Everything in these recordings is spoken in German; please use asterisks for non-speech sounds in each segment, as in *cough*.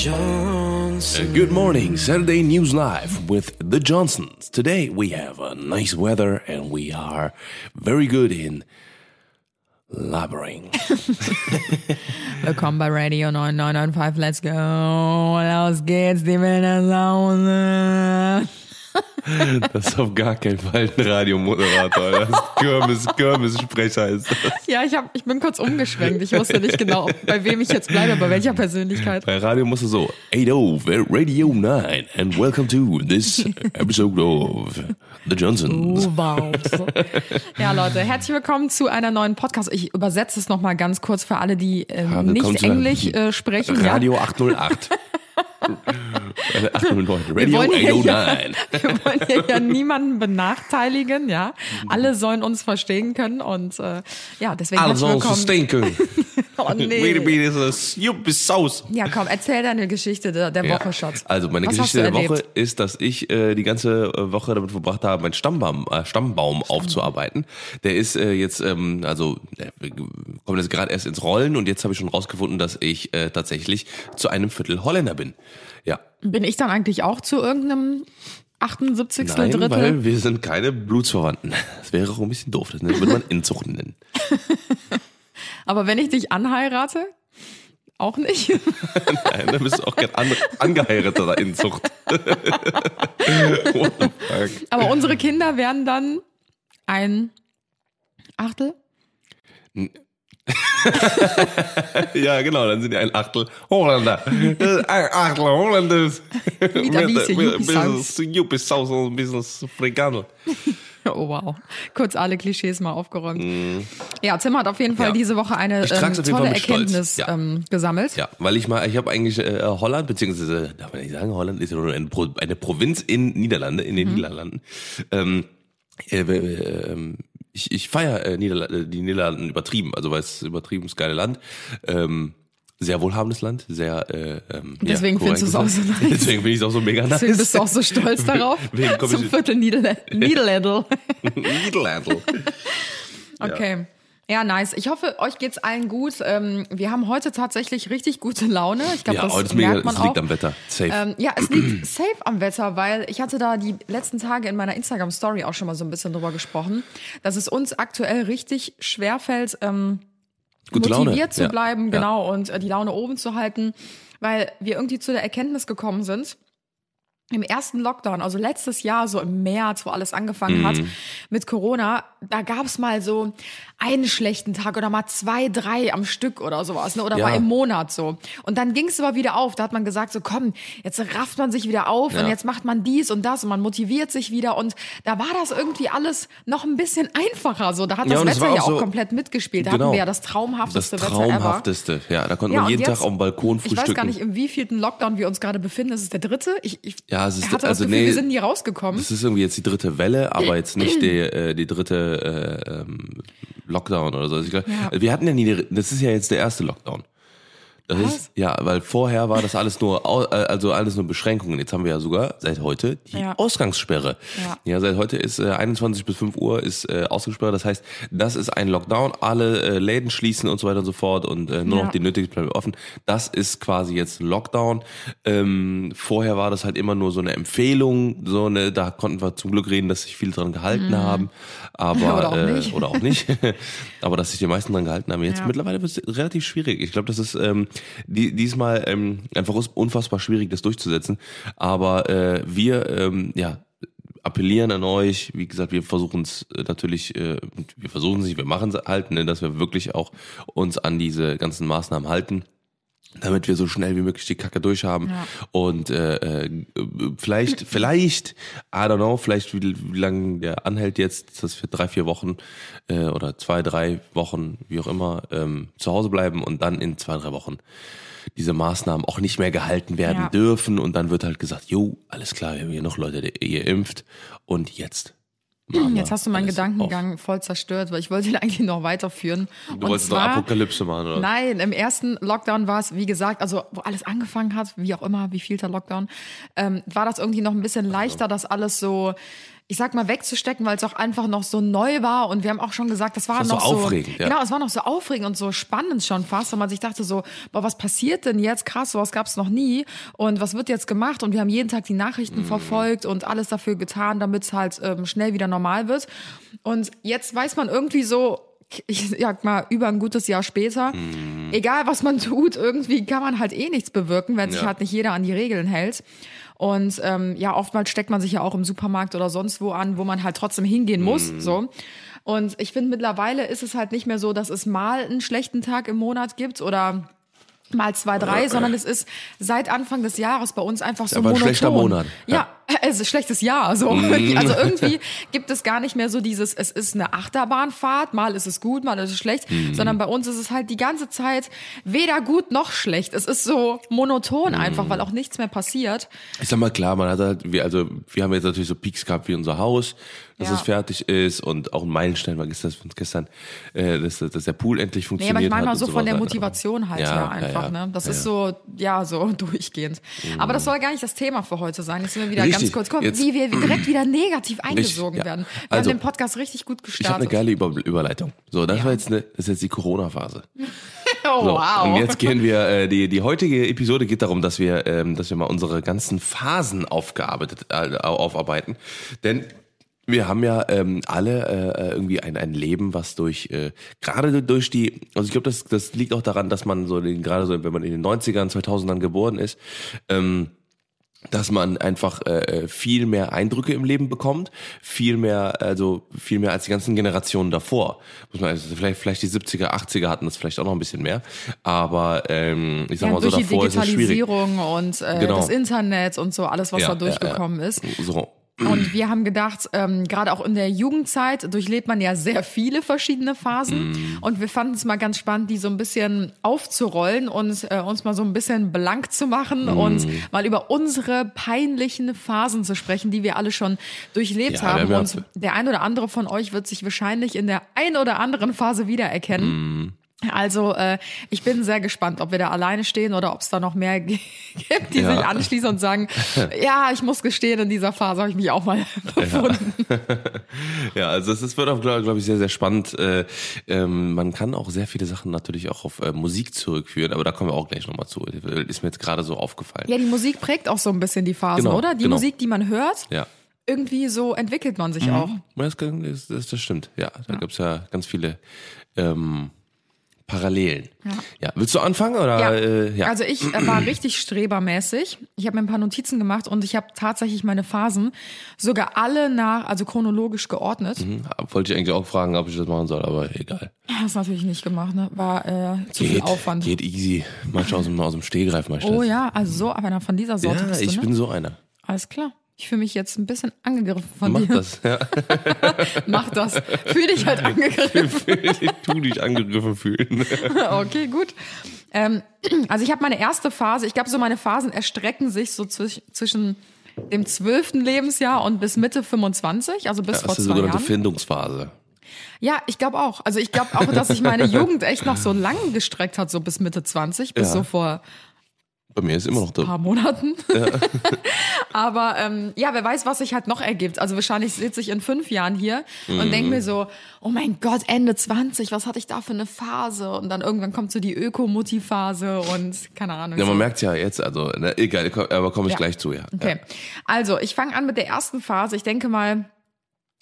Johnsons. Uh, Good morning, Saturday News Live with the Johnsons. Today we have a nice weather and we are very good in laboring. Willkommen bei Radio 9995. Let's go. Los geht's, die wilde Laune. Das ist auf gar keinen Fall ein Radiomoderator. Das ist Kirmes, Kirmes-Sprecher ist das. Ja, ich, hab, ich bin kurz umgeschwenkt. Ich wusste nicht genau, bei wem ich jetzt bleibe, bei welcher Persönlichkeit. Bei Radio musst du so, 80 Radio 9 and welcome to this episode of The Johnsons. Oh, wow. Ja, Leute, herzlich willkommen zu einer neuen Podcast. Ich übersetze es nochmal ganz kurz für alle, die ähm, nicht Englisch äh, sprechen. Radio 808. Äh, 809. Wir Radio wollen, hier ja, 809. wir wollen hier ja niemanden benachteiligen, ja. Alle sollen uns verstehen können und äh, ja, deswegen Alles herzlich aus willkommen. stinken. *laughs* Oh, nee. Ja, komm, erzähl deine Geschichte der, der Ja. Woche, Schatz. Also meine Was Geschichte der Woche ist, dass ich äh, die ganze äh, Woche damit verbracht habe, meinen Stammbaum, äh, Stammbaum aufzuarbeiten. Der ist äh, jetzt, ähm, also der kommt jetzt gerade erst ins Rollen und jetzt habe ich schon rausgefunden, dass ich äh, tatsächlich zu einem Viertel Holländer bin. Ja. Bin ich dann eigentlich auch zu irgendeinem 78. Nein, Drittel? weil wir sind keine Blutsverwandten. Das wäre auch ein bisschen doof. Das würde man Inzucht nennen. *laughs* Aber wenn ich dich anheirate, auch nicht. *laughs* Nein, dann bist du auch kein an angeheirateter Inzucht. *laughs* What the fuck? Aber unsere Kinder werden dann ein Achtel. *laughs* Ja, genau, dann sind die ein Achtel Holländer. Äh, Ein Achtel Holländer. *laughs* Mit ein bisschen Sauce und ein bisschen Frikandel. *laughs* Oh wow. Kurz alle Klischees mal aufgeräumt. Ja, Tim hat auf jeden Fall Ja. diese Woche eine ähm, tolle. Erkenntnis Ja. ähm, gesammelt. Ja, weil ich mal, ich habe eigentlich äh, Holland, beziehungsweise, darf man nicht sagen, Holland ist ja nur eine, Pro, eine Provinz in Niederlande, in den Mhm. Niederlanden. Ähm, äh, äh, ich ich feiere äh, Niederla die Niederlanden übertrieben, also weil es übertrieben das geile Land. Ähm, sehr wohlhabendes Land, sehr äh, ähm, Deswegen ja, findest du es auch so nice. Deswegen finde ich es auch so mega nice. Deswegen bist du auch so stolz *laughs* darauf. Wegen Zum Viertel Niederl *laughs* Niederländel. Niederlande. Okay. Ja, nice. Ich hoffe, euch geht's allen gut. Ähm, wir haben heute tatsächlich richtig gute Laune. Ich glaube, Ja, das ist mega, merkt man es liegt auch. am Wetter. Safe. Ähm, ja, es liegt *clears throat* safe am Wetter, weil ich hatte da die letzten Tage in meiner Instagram-Story auch schon mal so ein bisschen drüber gesprochen, dass es uns aktuell richtig schwerfällt, ähm, Gute motiviert Laune. zu Ja. bleiben, Ja. genau, und äh, die Laune oben zu halten, weil wir irgendwie zu der Erkenntnis gekommen sind, im ersten Lockdown, also letztes Jahr, so im März, wo alles angefangen hat Mhm. mit Corona, da gab's mal so einen schlechten Tag oder mal zwei, drei am Stück oder sowas, ne? oder Ja. mal im Monat so. Und dann ging's aber wieder auf. Da hat man gesagt, so komm, jetzt rafft man sich wieder auf Ja. und jetzt macht man dies und das und man motiviert sich wieder. Und da war das irgendwie alles noch ein bisschen *laughs* einfacher. So, da hat Ja, das es Wetter war ja auch auch so- komplett mitgespielt. Da Genau. hatten wir ja das Das traumhafteste Wetter ever. traumhafteste. Ja, da konnte man und jeden jetzt- Tag auf dem Balkon Ich frühstücken. weiß gar nicht, im wievielten Lockdown wir uns gerade befinden. Ist es der dritte? Ich, ich Ja, es ist- hatte also das Gefühl, nee, wir sind nie rausgekommen. Das ist irgendwie jetzt die dritte Welle, aber jetzt nicht die, äh, die dritte äh, ähm, Lockdown oder so. Also ich glaub, Ja. Wir hatten ja nie, das ist ja jetzt der erste Lockdown. Das Was? ist, ja, weil vorher war das alles nur, äh, also alles nur Beschränkungen. Jetzt haben wir ja sogar seit heute die Ja. Ausgangssperre. Ja. seit heute ist äh, 21 bis 5 Uhr ist äh, Ausgangssperre. Das heißt, das ist ein Lockdown. Alle äh, Läden schließen und so weiter und so fort und äh, nur Ja. noch die nötigsten bleiben offen. Das ist quasi jetzt Lockdown. Ähm, vorher war das halt immer nur so eine Empfehlung, so eine, da konnten wir zum Glück reden, dass sich viele dran gehalten haben, *laughs* aber Mhm. Oder auch äh, nicht. oder auch nicht, *laughs* aber dass sich die meisten dran gehalten haben. Jetzt Ja. mittlerweile wird es relativ schwierig. Ich glaube, das ist ähm, die, diesmal ähm, einfach unfassbar schwierig, das durchzusetzen. Aber äh, wir, ähm, ja appellieren an euch, wie gesagt, wir versuchen es natürlich, äh, wir versuchen es nicht, wir machen es halt, ne, dass wir wirklich auch uns an diese ganzen Maßnahmen halten damit wir so schnell wie möglich die Kacke durchhaben Ja. und äh, äh, vielleicht, vielleicht, I don't know, vielleicht wie, wie lange der anhält jetzt, dass wir drei, vier Wochen äh, oder zwei, drei Wochen, wie auch immer, ähm, zu Hause bleiben und dann in zwei, drei Wochen diese Maßnahmen auch nicht mehr gehalten werden Ja. dürfen und dann wird halt gesagt, jo, alles klar, wir haben hier noch Leute, die ihr impft und jetzt. Wir Jetzt hast du meinen Gedankengang voll zerstört, weil ich wollte ihn eigentlich noch weiterführen. Auf. Du wolltest noch Apokalypse machen, oder? Nein, im ersten Lockdown war es, wie gesagt, also wo alles angefangen hat, wie auch immer, wie vielter Lockdown, ähm, war das irgendwie noch ein bisschen leichter, das alles so ich sag mal, wegzustecken, weil es auch einfach noch so neu war. Und wir haben auch schon gesagt, das war Das war noch so so. aufregend, ja. Genau, es war noch so aufregend und so spannend schon fast. Und man sich dachte so, boah, was passiert denn jetzt? Krass, sowas gab es noch nie. Und was wird jetzt gemacht? Und wir haben jeden Tag die Mhm. Nachrichten verfolgt und alles dafür getan, damit es halt ähm, schnell wieder normal wird. Und jetzt weiß man irgendwie so, ich sag mal, über ein gutes Jahr später, Mhm. egal was man tut, irgendwie kann man halt eh nichts bewirken, wenn sich Ja. halt nicht jeder an die Regeln hält. Und ähm, ja, oftmals steckt man sich ja auch im Supermarkt oder sonst wo an, wo man halt trotzdem hingehen muss. Mhm. So. Und ich finde, mittlerweile ist es halt nicht mehr so, dass es mal einen schlechten Tag im Monat gibt oder mal zwei, drei, sondern es ist seit Anfang des Jahres bei uns einfach so ein monoton. schlechter Monat. Ja, Ja. *laughs* es ist ein schlechtes Jahr. So. Mhm. *laughs* Also irgendwie gibt es gar nicht mehr so dieses, es ist eine Achterbahnfahrt, mal ist es gut, mal ist es schlecht, Mhm. sondern bei uns ist es halt die ganze Zeit weder gut noch schlecht. Es ist so monoton einfach, weil auch nichts mehr passiert. Ich sag mal klar, man hat halt, wir, also wir haben jetzt natürlich so Peaks gehabt wie unser Haus, dass Ja. es fertig ist und auch ein Meilenstein war gestern, gestern äh, dass, dass der Pool endlich Nee, funktioniert aber ich meine mal so von der. Motivation halt Ja, her ja, einfach. ja. Ne? Das Ja, ist ja. so, ja, so *laughs* durchgehend. Aber das soll gar nicht das Thema für heute sein. Jetzt sind wir wieder ganz Richtig. kurz, komm, Jetzt- wie wir *clears throat* direkt wieder negativ eingesogen ja. werden. Wir Also, haben den Podcast richtig gut Ich habe eine gestartet. geile Über Überleitung. So, das war jetzt eine, das ist jetzt die Corona-Phase. *laughs* oh, So, wow. Und jetzt gehen wir, äh, die, die heutige Episode geht darum, dass wir, ähm, dass wir mal unsere ganzen Phasen aufgearbeitet, äh, aufarbeiten. Denn wir haben ja ähm, alle äh, irgendwie ein, ein Leben, was durch, äh, gerade durch die, also ich glaube, das, das liegt auch daran, dass man so, gerade so, wenn man in den 90ern, 2000ern geboren ist, ähm, dass man einfach äh, viel mehr Eindrücke im Leben bekommt, viel mehr, also viel mehr als die ganzen Generationen davor. Muss man, also vielleicht, vielleicht die 70er, 80er hatten das vielleicht auch noch ein bisschen mehr, aber ähm, ich sag Ja, mal so, durch die davor ist es schwierig. Digitalisierung und äh, Genau. das Internet und so alles, was Ja, da durchgekommen ja. ist. So. Und wir haben gedacht, ähm, gerade auch in der Jugendzeit durchlebt man ja sehr viele verschiedene Phasen. Mhm. Und wir fanden es mal ganz spannend, die so ein bisschen aufzurollen und äh, uns mal so ein bisschen blank zu machen Mhm. und mal über unsere peinlichen Phasen zu sprechen, die wir alle schon durchlebt Ja, haben. Und der ein oder andere von euch wird sich wahrscheinlich in der ein oder anderen Phase wiedererkennen. Mhm. Also äh, ich bin sehr gespannt, ob wir da alleine stehen oder ob es da noch mehr *laughs* gibt, die Ja. sich anschließen und sagen, *laughs* ja, ich muss gestehen, in dieser Phase habe ich mich auch mal *laughs* befunden. Ja, also es es wird auch, glaube glaub ich, sehr, sehr spannend. Äh, ähm, man kann auch sehr viele Sachen natürlich auch auf äh, Musik zurückführen, aber da kommen wir auch gleich nochmal zu. Ist mir jetzt gerade so aufgefallen. Ja, die Musik prägt auch so ein bisschen die Phasen, Genau, oder? Die genau. Musik, die man hört, Ja. irgendwie so entwickelt man sich auch. Das, das, das, stimmt. Ja, da gibt's ja ganz viele ähm, Parallelen. Ja. Ja. Willst du anfangen oder? Ja. Äh, ja. Also ich äh, war *clears throat* richtig strebermäßig. Ich habe mir ein paar Notizen gemacht und ich habe tatsächlich meine Phasen sogar alle nach, also chronologisch geordnet. Hm, Wollte ich eigentlich auch fragen, ob ich das machen soll, aber egal. Das ist natürlich nicht gemacht, ne? War äh, zu viel Aufwand. Geht easy. Manchmal aus dem, aus dem Stehgreif mal Oh ja, also so einer von dieser Sorte Ja, bist ich du, ne? bin so einer. Alles klar. Ich fühle mich jetzt ein bisschen angegriffen von Mach dir. das. Ja. *laughs* Mach das. Fühl dich halt *laughs* angegriffen. *laughs* tu dich angegriffen fühlen. Okay, gut. Ähm, *clears throat* also ich habe meine erste Phase, ich glaube, so meine Phasen erstrecken sich so zwisch, zwischen dem zwölften Lebensjahr und bis Mitte 25, also bis Das vor ist die zwei sogenannte Jahren. Findungsphase. Ja, ich glaube auch. Also ich glaube auch, dass sich meine Jugend echt noch so lang gestreckt hat, so bis Mitte 20, bis Ja. so vor Bei mir ist immer noch ein da. paar Monaten. *laughs* Aber ähm, ja, wer weiß, was sich halt noch ergibt. Also wahrscheinlich sitze ich in fünf Jahren hier und Mhm. denke mir so, oh mein Gott, Ende 20, was hatte ich da für eine Phase? Und dann irgendwann kommt so die Ökomutti-Phase und keine Ahnung. Ja, so. man merkt's ja jetzt, also, ne, egal, aber komme ich Ja. gleich zu, ja. Okay, also ich fange an mit der ersten Phase. Ich denke mal,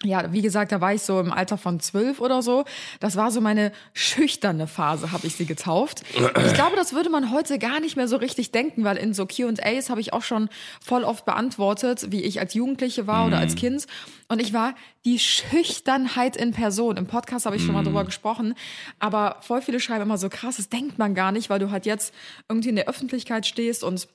ja, wie gesagt, da war ich so im Alter von zwölf oder so. Das war so meine schüchterne Phase, habe ich sie getauft. Ich glaube, das würde man heute gar nicht mehr so richtig denken, weil in so Q&As habe ich auch schon voll oft beantwortet, wie ich als Jugendliche war oder als Kind. Und ich war die Schüchternheit in Person. Im Podcast habe ich schon mal drüber gesprochen. Aber voll viele schreiben immer so krass, das denkt man gar nicht, weil du halt jetzt irgendwie in der Öffentlichkeit stehst und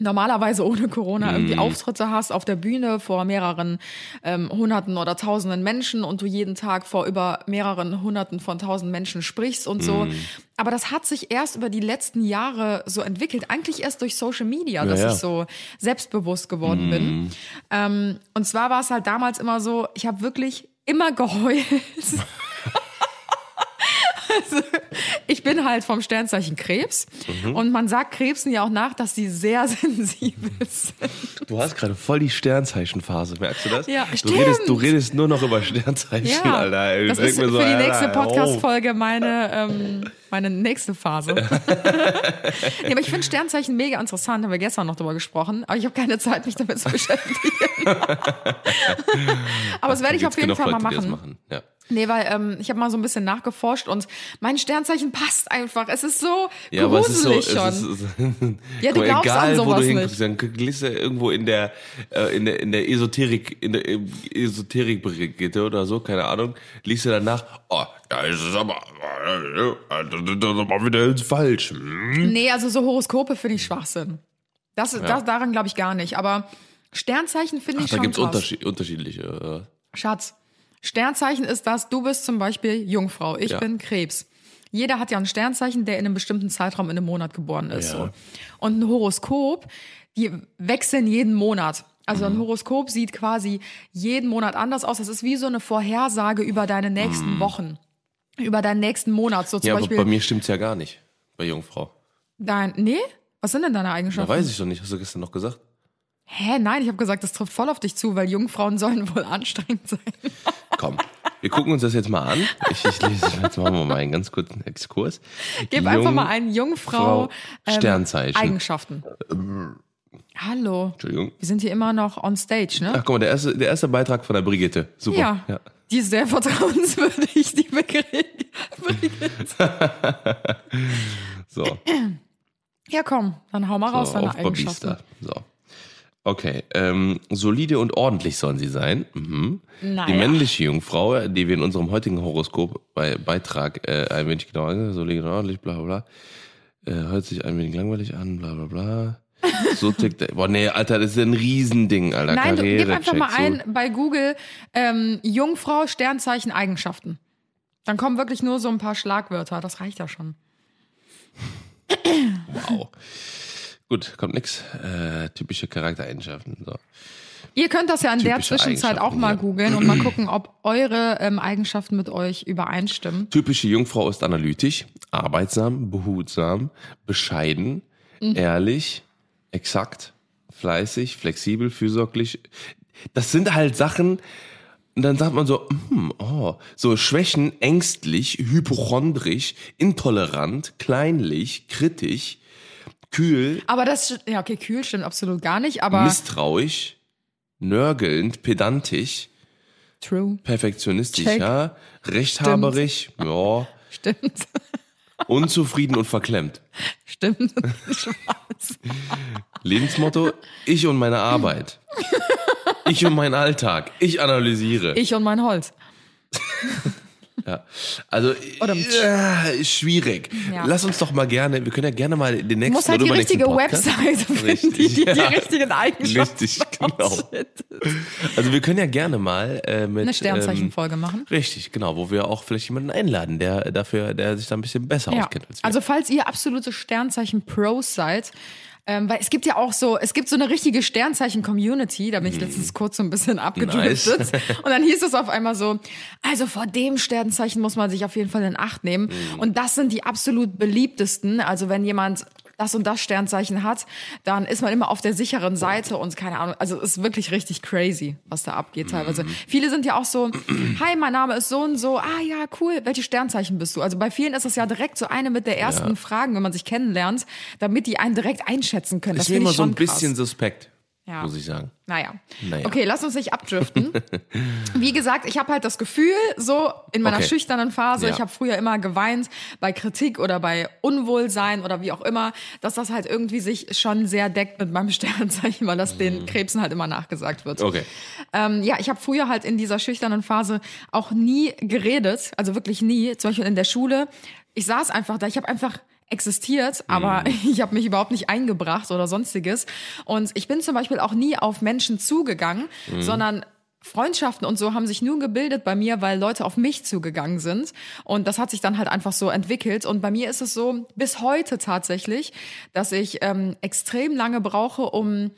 normalerweise ohne Corona irgendwie Auftritte hast auf der Bühne vor mehreren ähm, Hunderten oder Tausenden Menschen und du jeden Tag vor über mehreren Hunderten von Tausend Menschen sprichst und so. Aber das hat sich erst über die letzten Jahre so entwickelt, eigentlich erst durch Social Media, dass Ja, ja. ich so selbstbewusst geworden bin. Ähm, und zwar war es halt damals immer so, ich habe wirklich immer geheult. *laughs* Also, ich bin halt vom Sternzeichen Krebs. Mhm. Und man sagt Krebsen ja auch nach, dass sie sehr *laughs* sensibel sind. Du hast gerade voll die Sternzeichenphase, merkst du das? Ja, du stimmt. redest, du redest nur noch über Sternzeichen, Ja, Alter. Ich das ist mir für so, die Alter, nächste. Podcast-Folge meine, ähm, meine nächste Phase. *laughs* nee, aber ich finde Sternzeichen mega interessant, haben wir gestern noch drüber gesprochen, aber ich habe keine Zeit, mich damit zu beschäftigen. *laughs* aber das werde ich auf jeden Fall mal Leute, das machen. machen. Ja. Nee, weil ähm, ich habe mal so ein bisschen nachgeforscht und mein Sternzeichen passt einfach. Es ist so Ja, es ist so, gruselig es schon. ist, es *laughs* Ja, du glaubst egal, an wo sowas du nicht. dann liest du irgendwo in der, äh, in der, in der Esoterik, in der äh, Esoterik-Brigitte oder so, keine Ahnung, liest du danach, oh, da ist es aber, das ist aber wieder falsch. Hm? Nee, also so Horoskope finde ich Schwachsinn. Das, das daran glaube ich gar nicht. Aber Sternzeichen finde Ach, ich da schon gibt's krass. unterschied, unterschiedliche. äh, Schatz, Sternzeichen ist das, du bist zum Beispiel Jungfrau, ich Ja. bin Krebs. Jeder hat ja ein Sternzeichen, der in einem bestimmten Zeitraum in einem Monat geboren ist. Ja. So. Und ein Horoskop, die wechseln jeden Monat. Also Mhm. ein Horoskop sieht quasi jeden Monat anders aus. Das ist wie so eine Vorhersage über deine nächsten Wochen, über deinen nächsten Monat. So zum Mhm. Ja, aber Beispiel bei mir stimmt's ja gar nicht. Bei Jungfrau. dein. Nee? Was sind denn deine Da Eigenschaften? weiß ich doch nicht, hast du gestern noch gesagt. Hä, nein, ich habe gesagt, das trifft voll auf dich zu, weil Jungfrauen sollen wohl anstrengend sein. Komm, wir gucken uns das jetzt mal an. Ich, ich lese, jetzt machen wir mal einen ganz kurzen Exkurs. Gib einfach mal ein Jungfrau Frau, Sternzeichen. Eigenschaften. Hallo. Entschuldigung. Wir sind hier immer noch on stage, ne? Ach, guck mal, der erste, der erste Beitrag von der Brigitte. Super. ja. ja. Die ist sehr vertrauenswürdig, die Brigitte. *laughs* So, Ja, komm, dann hau mal raus, so deine auf Eigenschaften. So. Okay, ähm, solide und ordentlich sollen sie sein. Mhm. Naja. Die männliche Jungfrau, die wir in unserem heutigen Horoskop bei Beitrag äh, ein wenig genauer, solide und ordentlich, bla bla bla, äh, hört sich ein wenig langweilig an, bla bla bla. So tickt der. Boah, nee, Alter, das ist ein Riesending, Alter. Nein, du gib einfach mal ein bei Google ähm, Jungfrau, Sternzeichen, Eigenschaften. Dann kommen wirklich nur so ein paar Schlagwörter. Das reicht ja schon. Wow. Gut, kommt nix. Äh, typische Charaktereigenschaften. So. Ihr könnt das ja in der Zwischenzeit auch mal ja. googeln und mal gucken, ob eure ähm, Eigenschaften mit euch übereinstimmen. Typische Jungfrau ist analytisch, arbeitsam, behutsam, bescheiden, Mhm. ehrlich, exakt, fleißig, flexibel, fürsorglich. Das sind halt Sachen, und dann sagt man so, hm, oh, so Schwächen, ängstlich, hypochondrisch, intolerant, kleinlich, kritisch, kühl, Aber das, ja, okay, kühl stimmt absolut gar nicht, aber misstrauisch, nörgelnd, pedantisch, true. perfektionistisch, Check. ja, rechthaberisch, ja, *laughs* Stimmt. unzufrieden und verklemmt. Stimmt. *laughs* Spaß. Lebensmotto, ich und meine Arbeit. Ich und mein Alltag. Ich analysiere. Ich und mein Holz. *laughs* Ja. Also, äh, schwierig. Ja. Lass uns doch mal gerne, wir können ja gerne mal den Du nächsten musst halt die richtige Webseite finden, Richtig, die die, die ja. richtigen Eigenschaften Richtig, genau. Also wir können ja gerne mal äh, mit Eine Sternzeichenfolge machen. Ähm, richtig, genau, wo wir auch vielleicht jemanden einladen, der dafür, der sich da ein bisschen besser auskennt als wir. Also falls ihr absolute Sternzeichen-Pros seid, ähm, weil es gibt ja auch so, es gibt so eine richtige Sternzeichen-Community, da bin ich letztens kurz so ein bisschen abgedriftet. Nice. *laughs* Und dann hieß es auf einmal so, also vor dem Sternzeichen muss man sich auf jeden Fall in Acht nehmen. Und das sind die absolut beliebtesten. Also wenn jemand das und das Sternzeichen hat, dann ist man immer auf der sicheren Seite und keine Ahnung, also es ist wirklich richtig crazy, was da abgeht teilweise. Viele sind ja auch so, *clears throat* hi, mein Name ist so und so, ah ja, cool, welche Sternzeichen bist du? Also bei vielen ist das ja direkt so eine mit der ersten Ja. Fragen, wenn man sich kennenlernt, damit die einen direkt einschätzen können. Das ist immer so ein bisschen krass. suspekt, Ja. muss ich sagen. Naja. Naja. Okay, lass uns nicht abdriften. *laughs* Wie gesagt, ich habe halt das Gefühl, so in meiner Okay. schüchternen Phase, Ja. ich habe früher immer geweint bei Kritik oder bei Unwohlsein oder wie auch immer, dass das halt irgendwie sich schon sehr deckt mit meinem *laughs* Sternzeichen, weil das den Krebsen halt immer nachgesagt wird. Mhm. Okay. Ähm, ja, ich habe früher halt in dieser schüchternen Phase auch nie geredet, also wirklich nie. Zum Beispiel in der Schule. Ich saß einfach da, ich habe einfach existiert, aber *laughs* ich habe mich überhaupt nicht eingebracht oder sonstiges. Und ich bin zum Beispiel auch nie auf Menschen zugegangen, sondern Freundschaften und so haben sich nur gebildet bei mir, weil Leute auf mich zugegangen sind. Und das hat sich dann halt einfach so entwickelt. Und bei mir ist es so, bis heute tatsächlich, dass ich ähm, extrem lange brauche, um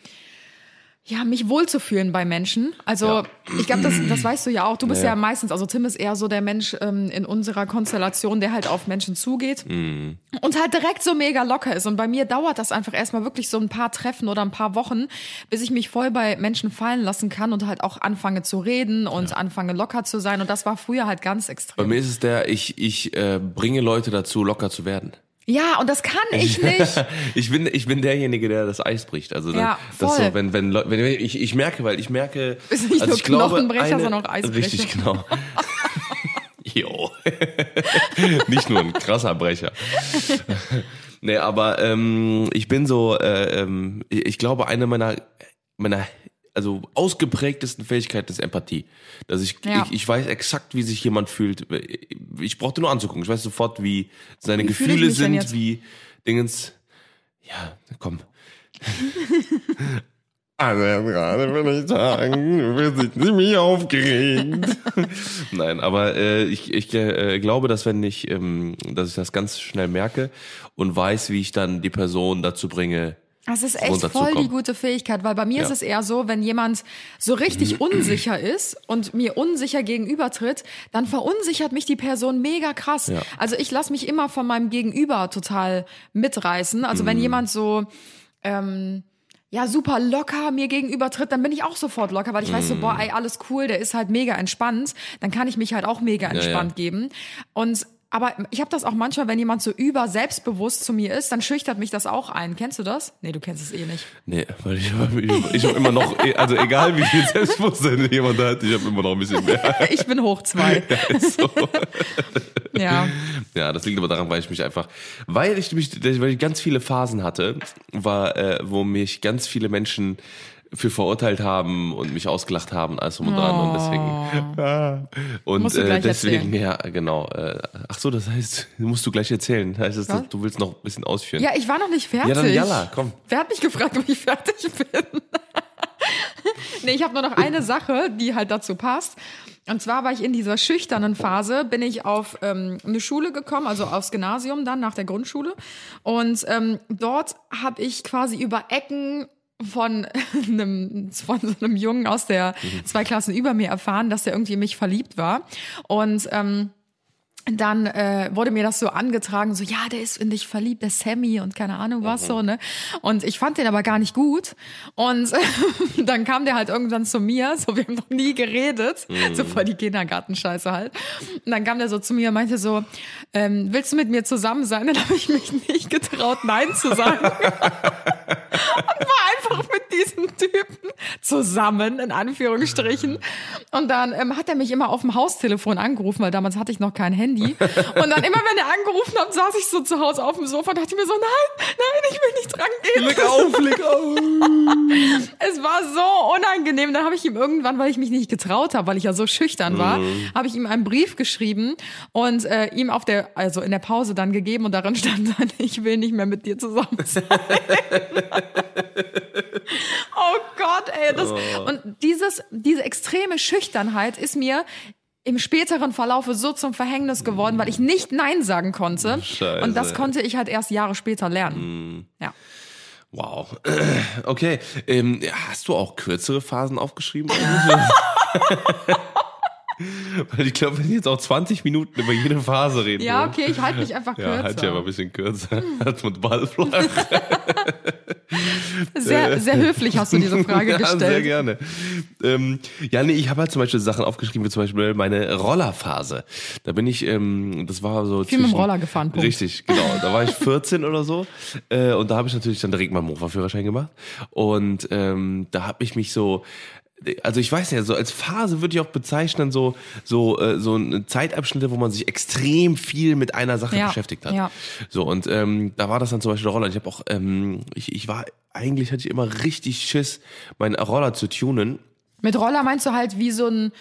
ja, mich wohlzufühlen bei Menschen. Also Ja. ich glaube, das, das weißt du ja auch. Du bist Ja. ja, meistens, also Tim ist eher so der Mensch ähm, in unserer Konstellation, der halt auf Menschen zugeht Mhm. und halt direkt so mega locker ist. Und bei mir dauert das einfach erstmal wirklich so ein paar Treffen oder ein paar Wochen, bis ich mich voll bei Menschen fallen lassen kann und halt auch anfange zu reden und anfange locker zu sein. Und das war früher halt ganz Bei extrem. mir ist es der, ich, ich äh, bringe Leute dazu, locker zu werden. Ja, und das kann ich nicht. *laughs* Ich bin, ich bin derjenige, der das Eis bricht. Also Ja, das voll. so, wenn, wenn, Leu- wenn ich, ich merke, weil ich merke, *laughs* Bist nicht also nur ich glaube, Knochenbrecher, eine, sondern auch Eisbrecher. Richtig, genau. *laughs* Jo. Nicht nur ein krasser Brecher. nee, aber ähm, ich bin so, äh, ähm, ich ich glaube, eine meiner, meiner also ausgeprägtesten Fähigkeiten ist Empathie. Dass ich, Ja. ich, ich weiß exakt, wie sich jemand fühlt. Ich brauchte nur anzugucken. Ich weiß sofort, wie seine Wie Gefühle sind, wie Dingens. Ja, komm. *laughs* Also jetzt gerade will ich sagen, du bist nicht ziemlich aufgeregt. *laughs* Nein, aber äh, ich, ich äh, glaube, dass wenn ich, ähm, dass ich das ganz schnell merke und weiß, wie ich dann die Person dazu bringe. Das ist echt voll die gute Fähigkeit, weil bei mir Ja. ist es eher so, wenn jemand so richtig unsicher ist und mir unsicher gegenübertritt, dann verunsichert mich die Person mega krass. Ja. Also ich lasse mich immer von meinem Gegenüber total mitreißen. Also Mhm. wenn jemand so ähm, ja super locker mir gegenübertritt, dann bin ich auch sofort locker, weil ich weiß so, Mhm. boah, ey, alles cool, der ist halt mega entspannt. Dann kann ich mich halt auch mega ja. entspannt geben. Und aber ich habe das auch manchmal, wenn jemand so über selbstbewusst zu mir ist, dann schüchtert mich das auch ein. Kennst du das? Nee, du kennst es eh nicht. Nee, weil ich, ich, ich habe immer noch, also egal wie viel Selbstbewusstsein jemand hat, ich habe immer noch ein bisschen mehr. *laughs* Ich bin hoch zwei. Ist so. *laughs* Ja. Ja, das liegt aber daran, weil ich mich einfach, weil ich mich, weil ich ganz viele Phasen hatte, war, äh, wo mich ganz viele Menschen für verurteilt haben und mich ausgelacht haben, alles drum und dran und deswegen. Ja. Und Oh. Musst du äh, deswegen, ja, genau. Äh, ach so, das heißt, *laughs* musst du gleich erzählen. Heißt das, Was? du willst noch ein bisschen ausführen? Ja, ich war noch nicht fertig. Ja, dann jalla, komm. Wer hat mich gefragt, ob ich fertig bin? *laughs* nee, ich habe nur noch eine Sache, die halt dazu passt. Und zwar war ich in dieser schüchternen Phase, bin ich auf ähm, eine Schule gekommen, also aufs Gymnasium dann nach der Grundschule. Und ähm, dort habe ich quasi über Ecken von *laughs* einem, von so einem Jungen aus der zwei Klassen über mir erfahren, dass der irgendwie in mich verliebt war. Und ähm, dann äh, wurde mir das so angetragen, so ja, der ist in dich verliebt, der Sammy und keine Ahnung was so, ne? Und ich fand den aber gar nicht gut. Und *laughs* dann kam der halt irgendwann zu mir, so wir haben noch nie geredet, so voll die Kindergartenscheiße halt. Und dann kam der so zu mir und meinte so, ähm, willst du mit mir zusammen sein? Dann habe ich mich nicht getraut, nein zu sagen. *laughs* und war einfach diesem Typen zusammen, in Anführungsstrichen. Und dann ähm, hat er mich immer auf dem Haustelefon angerufen, weil damals hatte ich noch kein Handy. Und dann immer, wenn er angerufen hat, saß ich so zu Hause auf dem Sofa und dachte mir so, nein, nein, ich will nicht dran gehen. Leg auf, leg auf. *laughs* Es war so unangenehm. Dann habe ich ihm irgendwann, weil ich mich nicht getraut habe, weil ich ja so schüchtern war, Mhm. habe ich ihm einen Brief geschrieben und äh, ihm auf der, also in der Pause dann gegeben und darin *laughs* stand dann, ich will nicht mehr mit dir zusammen sein. *laughs* *laughs* oh Gott, ey. Das, Oh. Und dieses, diese extreme Schüchternheit ist mir im späteren Verlaufe so zum Verhängnis geworden, weil ich nicht Nein sagen konnte. Scheiße. Und das konnte ich halt erst Jahre später lernen. Ja. Wow. *clears throat* Okay. Ähm, hast du auch kürzere Phasen aufgeschrieben? *laughs* *laughs* Weil ich glaube, wenn ich jetzt auch 20 Minuten über jede Phase reden Ja, okay, ich halte mich einfach Ja, kürzer. halt ja mal ein bisschen kürzer. Als mit Ball flach. Sehr, sehr höflich hast du diese *laughs* Frage ja, sehr gestellt. gerne. Ähm, ja, nee, ich habe halt zum Beispiel Sachen aufgeschrieben, wie zum Beispiel meine Rollerphase. Da bin ich, ähm, das war so Viel mit dem zwischen- Roller gefahren, Punkt. Richtig, genau. Da war ich *laughs* 14 oder so. Äh, und da habe ich natürlich dann direkt meinen Mofa-Führerschein gemacht. Und ähm, da habe ich mich so also ich weiß ja, so als Phase würde ich auch bezeichnen, so, so, äh, so eine Zeitabschnitte, wo man sich extrem viel mit einer Sache Ja, beschäftigt hat. ja. So, und ähm, da war das dann zum Beispiel der Roller. Ich habe auch, ähm, ich, ich war, eigentlich hatte ich immer richtig Schiss, meinen Roller zu tunen. Mit Roller meinst du halt wie so ein,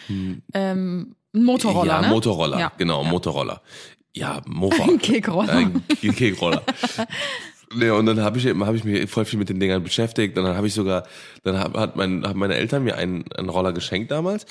ähm, ein Motorroller, ja, ne? Motorroller, Ja. genau, Motorroller. Ja, Mofa. Ein Kickroller. Ein Kickroller. *laughs* Nee, und dann habe ich, hab ich mich voll viel mit den Dingern beschäftigt. Und dann habe ich sogar, dann hab, hat mein, haben meine Eltern mir einen, einen Roller geschenkt damals.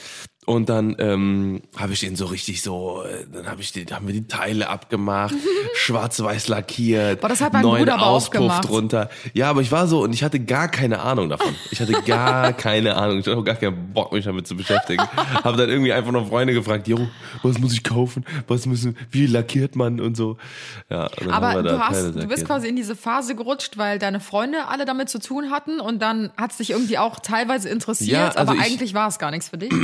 Und dann ähm, habe ich den so richtig so, äh, dann habe ich den, haben wir die Teile abgemacht, *laughs* schwarz-weiß lackiert, Boah, das hat mein neuen Bruder aber auch Auspuff gemacht. drunter. Ja, aber ich war so und ich hatte gar keine Ahnung davon. Ich hatte gar *laughs* keine Ahnung. Ich hatte auch gar keinen Bock, mich damit zu beschäftigen. habe dann irgendwie einfach noch Freunde gefragt, jo, was muss ich kaufen? Was müssen, wie lackiert man und so. Ja, und dann haben Aber wir da du, hast, Teile du bist lackiert. quasi in diese Phase gerutscht, weil deine Freunde alle damit zu tun hatten und dann hat es dich irgendwie auch teilweise interessiert, Ja, also aber ich- eigentlich war es gar nichts für dich. *clears throat*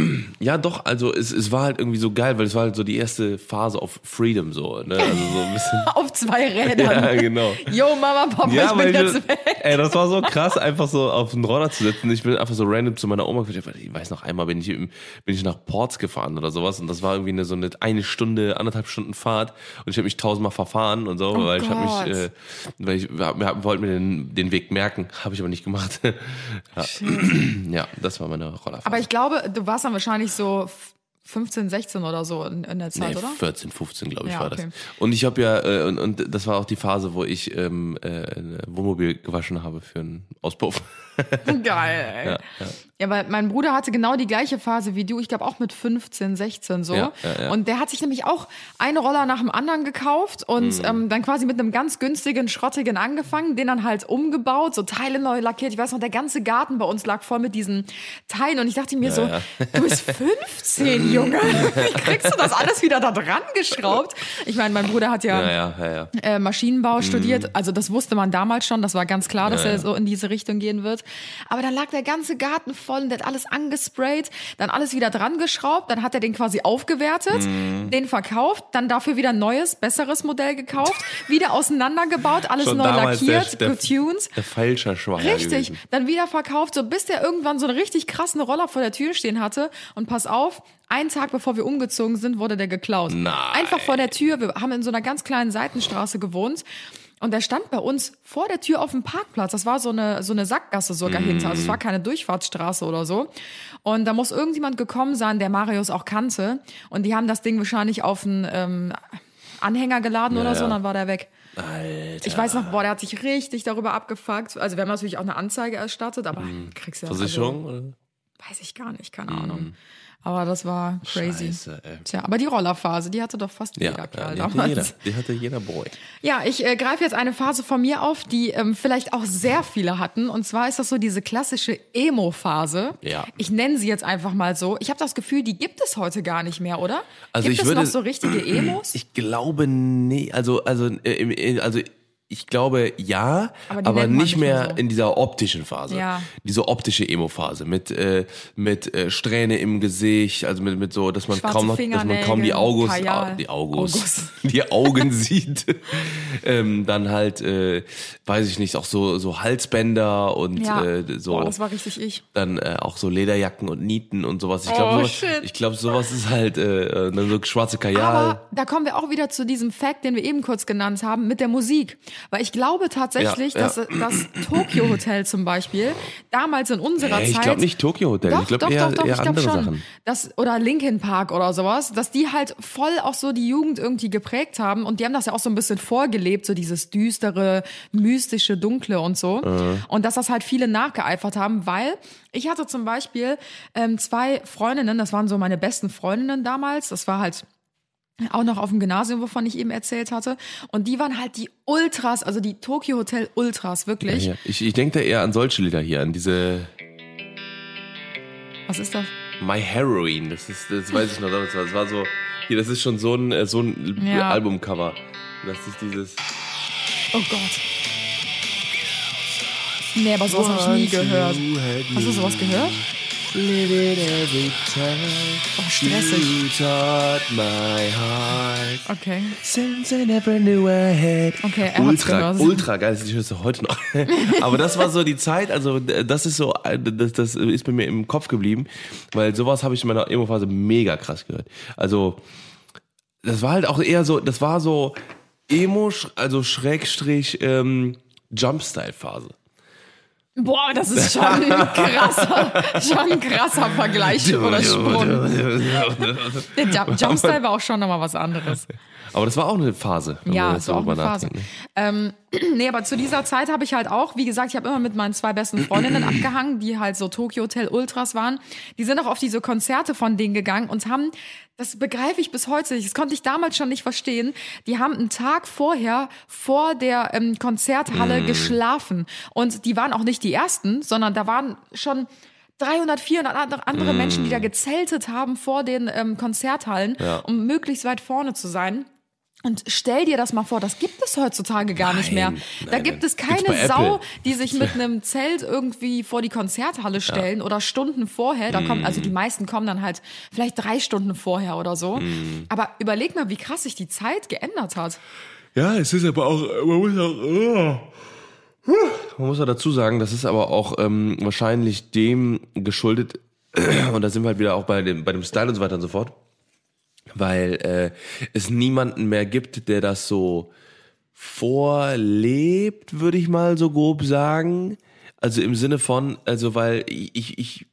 Ja, doch, also es, es war halt irgendwie so geil, weil es war halt so die erste Phase of Freedom so, ne? Also so ein bisschen. *laughs* Auf zwei Rädern. ja, genau. Yo, Mama, Papa, ich aber bin ich- jetzt weg. Ey, das war so krass, einfach so auf den Roller zu sitzen. Ich bin einfach so random zu meiner Oma gefahren. Ich weiß noch einmal bin ich bin ich nach Ports gefahren oder sowas und das war irgendwie eine, so eine eine Stunde, anderthalb Stunden Fahrt und ich habe mich tausendmal verfahren und so, Oh weil ich mich, äh, weil ich wir, wir wollten mir den, den Weg merken, habe ich aber nicht gemacht. *laughs* ja. ja, das war meine Rollerfahrt. Aber ich glaube, du warst dann wahrscheinlich so 15, 16 oder so in, in der Zeit, Nee, oder? 14, 15, glaube ich, Ja, war okay. das. Und ich habe ja, äh, und, und das war auch die Phase, wo ich ähm, äh, ein Wohnmobil gewaschen habe für einen Auspuff. *laughs* Geil, ey. ja, Ja, weil mein Bruder hatte genau die gleiche Phase wie du, ich glaube auch mit 15, 16 so. Ja, ja, ja. Und der hat sich nämlich auch einen Roller nach dem anderen gekauft und Mhm. ähm, dann quasi mit einem ganz günstigen, schrottigen angefangen, den dann halt umgebaut, so Teile neu lackiert. Ich weiß noch, der ganze Garten bei uns lag voll mit diesen Teilen und ich dachte mir so, ja. du bist *laughs* 15, Junge. *laughs* Wie kriegst du das alles wieder da dran geschraubt? Ich meine, mein Bruder hat ja, Ja, ja, ja, ja. äh, Maschinenbau studiert. Also das wusste man damals schon. Das war ganz klar, dass Mhm. Ja, er ja. so in diese Richtung gehen wird. Aber dann lag der ganze Garten voll und der hat alles angesprayt, dann alles wieder dran geschraubt. Dann hat er den quasi aufgewertet, Mhm. den verkauft, dann dafür wieder ein neues, besseres Modell gekauft, *laughs* wieder auseinandergebaut, alles Schon neu lackiert, der, der, getuned. der Feilscherschwager Richtig, gewesen. dann wieder verkauft, so bis der irgendwann so einen richtig krassen Roller vor der Tür stehen hatte. Und pass auf, einen Tag bevor wir umgezogen sind, wurde der geklaut. Nein. Einfach vor der Tür. Wir haben in so einer ganz kleinen Seitenstraße gewohnt. Und der stand bei uns vor der Tür auf dem Parkplatz. Das war so eine, so eine Sackgasse sogar hinter. Also es war keine Durchfahrtsstraße oder so. Und da muss irgendjemand gekommen sein, der Marius auch kannte. Und die haben das Ding wahrscheinlich auf einen ähm, Anhänger geladen oder so. ja. Und dann war der weg. Alter. Ich weiß noch, boah, der hat sich richtig darüber abgefuckt. Also wir haben natürlich auch eine Anzeige erstattet, aber kriegst du ja Versicherung? oder? Also, weiß ich gar nicht, keine Ahnung. Aber das war crazy. Scheiße, ey. Tja, aber die Rollerphase, die hatte doch fast Ja, jeder ja Kerl die, hatte damals. jeder, die hatte jeder Boy. Ja, ich äh, greife jetzt eine Phase von mir auf, die ähm, vielleicht auch sehr viele hatten. Und zwar ist das so diese klassische Emo-Phase. Ja. Ich nenne sie jetzt einfach mal so. Ich habe das Gefühl, die gibt es heute gar nicht mehr, oder? Also gibt ich es würde- noch so richtige *clears throat* Emos? Ich glaube, nee, also, also, äh, äh, also, ich glaube ja, Aber aber, nicht mehr so. in dieser optischen Phase. Ja. Diese optische Emo-Phase mit äh, mit äh, Strähne im Gesicht, also mit mit so, dass man Schwarze kaum noch, dass man kaum die August, Kajal. die August, August. *laughs* die Augen sieht. *laughs* ähm, dann halt, äh, weiß ich nicht, auch so so Halsbänder und Ja. äh, so. Boah, das war richtig ich. dann äh, auch so Lederjacken und Nieten und sowas. Ich Oh, glaube, sowas, shit. ich glaube, sowas ist halt äh, so schwarze Kajal. Aber da kommen wir auch wieder zu diesem Fact, den wir eben kurz genannt haben, mit der Musik. Weil ich glaube tatsächlich, Ja, ja. dass das Tokyo Hotel zum Beispiel damals in unserer Nee, ich Zeit. glaube nicht Tokyo Hotel. Doch, ich glaube doch, eher, doch, doch, eher ich andere schon. Sachen. Das, oder Linkin Park oder sowas, dass die halt voll auch so die Jugend irgendwie geprägt haben und die haben das ja auch so ein bisschen vorgelebt, so dieses düstere, mystische, dunkle und so. Und dass das halt viele nachgeeifert haben, weil ich hatte zum Beispiel ähm, zwei Freundinnen, das waren so meine besten Freundinnen damals, das war halt auch noch auf dem Gymnasium, wovon ich eben erzählt hatte. Und die waren halt die Ultras, also die Tokyo Hotel Ultras, wirklich. Ja, ich ich denke da eher an solche Lieder hier, an diese Was ist das? My Heroine. Das ist, das weiß ich noch damals. Das war so, hier, das ist schon so ein, äh, so ein Ja. Albumcover. Das ist dieses. Oh Gott. Nee, aber sowas habe ich nie gehört. Hast du sowas gehört? Oh, stressig. You taught my heart. Okay. Since I never knew I had. Okay, er ultra, ultra geil. Ich höre es heute noch. *laughs* Aber das war so die Zeit, also das ist so, das, das ist bei mir im Kopf geblieben, weil sowas habe ich in meiner Emo-Phase mega krass gehört. Also, das war halt auch eher so, das war so Emo, also Schrägstrich, ähm, Jump-Style-Phase. Boah, das ist schon ein krasser, schon ein krasser Vergleich *laughs* oder Sprung. Der Jump Jumpstyle war auch schon nochmal was anderes. Aber das war auch eine Phase. Ja, jetzt so auch eine Phase. ne? Ähm, *clears throat* nee, aber zu dieser Zeit habe ich halt auch, wie gesagt, ich habe immer mit meinen zwei besten Freundinnen *clears throat* abgehangen, die halt so Tokyo Hotel Ultras waren. Die sind auch auf diese Konzerte von denen gegangen und haben, das begreife ich bis heute nicht, das konnte ich damals schon nicht verstehen, die haben einen Tag vorher vor der ähm, Konzerthalle Mm. geschlafen. Und die waren auch nicht die Ersten, sondern da waren schon 300, 400 andere- Menschen, die da gezeltet haben vor den ähm, Konzerthallen, Mm. Ja. um möglichst weit vorne zu sein. Und stell dir das mal vor, das gibt es heutzutage gar nicht mehr. Nein, da nein, gibt nein. es keine Sau, Apple. die sich mit *laughs* einem Zelt irgendwie vor die Konzerthalle stellen oder Stunden vorher. Da kommen, also die meisten kommen dann halt vielleicht drei Stunden vorher oder so. Aber überleg mal, wie krass sich die Zeit geändert hat. Ja, es ist aber auch, man muss auch, oh. man muss auch dazu sagen, das ist aber auch ähm, wahrscheinlich dem geschuldet, *clears throat* und da sind wir halt wieder auch bei dem, bei dem Style und so weiter und so fort, weil äh, es niemanden mehr gibt, der das so vorlebt, würde ich mal so grob sagen. Also im Sinne von, also weil ich, ich,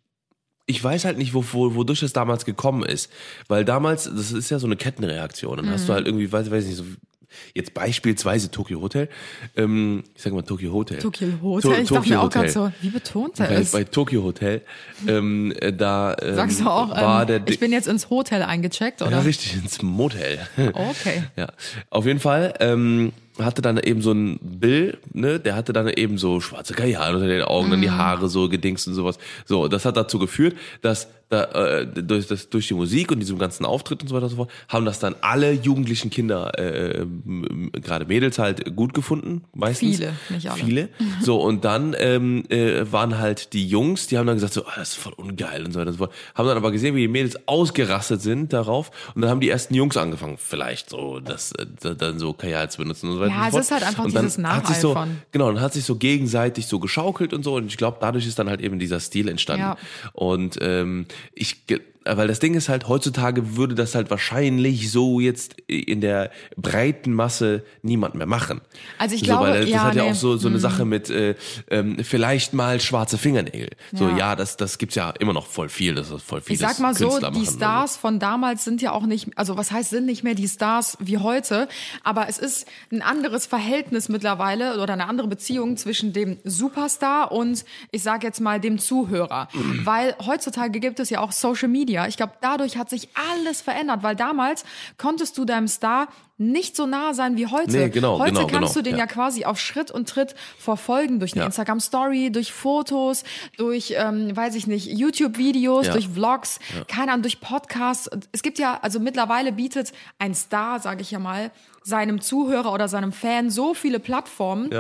ich weiß halt nicht, wo, wo, wodurch das damals gekommen ist. Weil damals, das ist ja so eine Kettenreaktion. Dann hast du halt irgendwie, weiß, weiß nicht, so, jetzt beispielsweise Tokyo Hotel. Ähm, ich sag mal Tokyo Hotel. Tokyo Hotel. ich dachte mir auch gerade so, wie betont er Bei, es? bei Tokyo Hotel, ähm, äh, da ähm, Sagst du auch, war ähm, der, ich bin jetzt ins Hotel eingecheckt, oder? ja, richtig, ins Motel. *laughs* Okay. Ja, auf jeden Fall ähm, hatte dann eben so ein Bill, ne, der hatte dann eben so schwarze Kajal unter den Augen, dann die Mhm. Haare so gedingst und sowas. So, das hat dazu geführt, dass da, äh, durch, das, durch die Musik und diesem ganzen Auftritt und so weiter und so fort, haben das dann alle jugendlichen Kinder, äh, gerade Mädels halt gut gefunden, meistens. Viele, nicht alle. Viele. *laughs* So, und dann ähm, äh, waren halt die Jungs, die haben dann gesagt so, ah, das ist voll ungeil und so weiter und so fort. Haben dann aber gesehen, wie die Mädels ausgerastet sind darauf und dann haben die ersten Jungs angefangen, vielleicht so, das äh, dann so Kajal zu benutzen und so weiter Ja, und so es ist halt einfach und dann dieses hat sich so, Nacheifern. Genau, dann hat sich so gegenseitig so geschaukelt und so und ich glaube, dadurch ist dann halt eben dieser Stil entstanden. Ja. Und ähm, ich weil das Ding ist halt, heutzutage würde das halt wahrscheinlich so jetzt in der breiten Masse niemand mehr machen. Also ich so, glaube, weil das ja, hat ja nee. auch so, so eine Sache mit äh, ähm, vielleicht mal schwarze Fingernägel. So, Ja. ja, das, das gibt's ja immer noch voll viel. Das ist voll viel. Ich sag mal so, die Stars von damals sind ja auch nicht, also was heißt, sind nicht mehr die Stars wie heute, aber es ist ein anderes Verhältnis mittlerweile oder eine andere Beziehung zwischen dem Superstar und ich sag jetzt mal dem Zuhörer. *clears throat* Weil heutzutage gibt es ja auch Social Media. Ich glaube, dadurch hat sich alles verändert, weil damals konntest du deinem Star nicht so nah sein wie heute. Nee, genau, heute genau, kannst genau, du den ja. ja. quasi auf Schritt und Tritt verfolgen durch eine Ja. Instagram Story, durch Fotos, durch, ähm, weiß ich nicht, YouTube-Videos, Ja. durch Vlogs, keine Ahnung, durch Podcasts. Es gibt ja, also mittlerweile bietet ein Star, sage ich ja mal, seinem Zuhörer oder seinem Fan so viele Plattformen,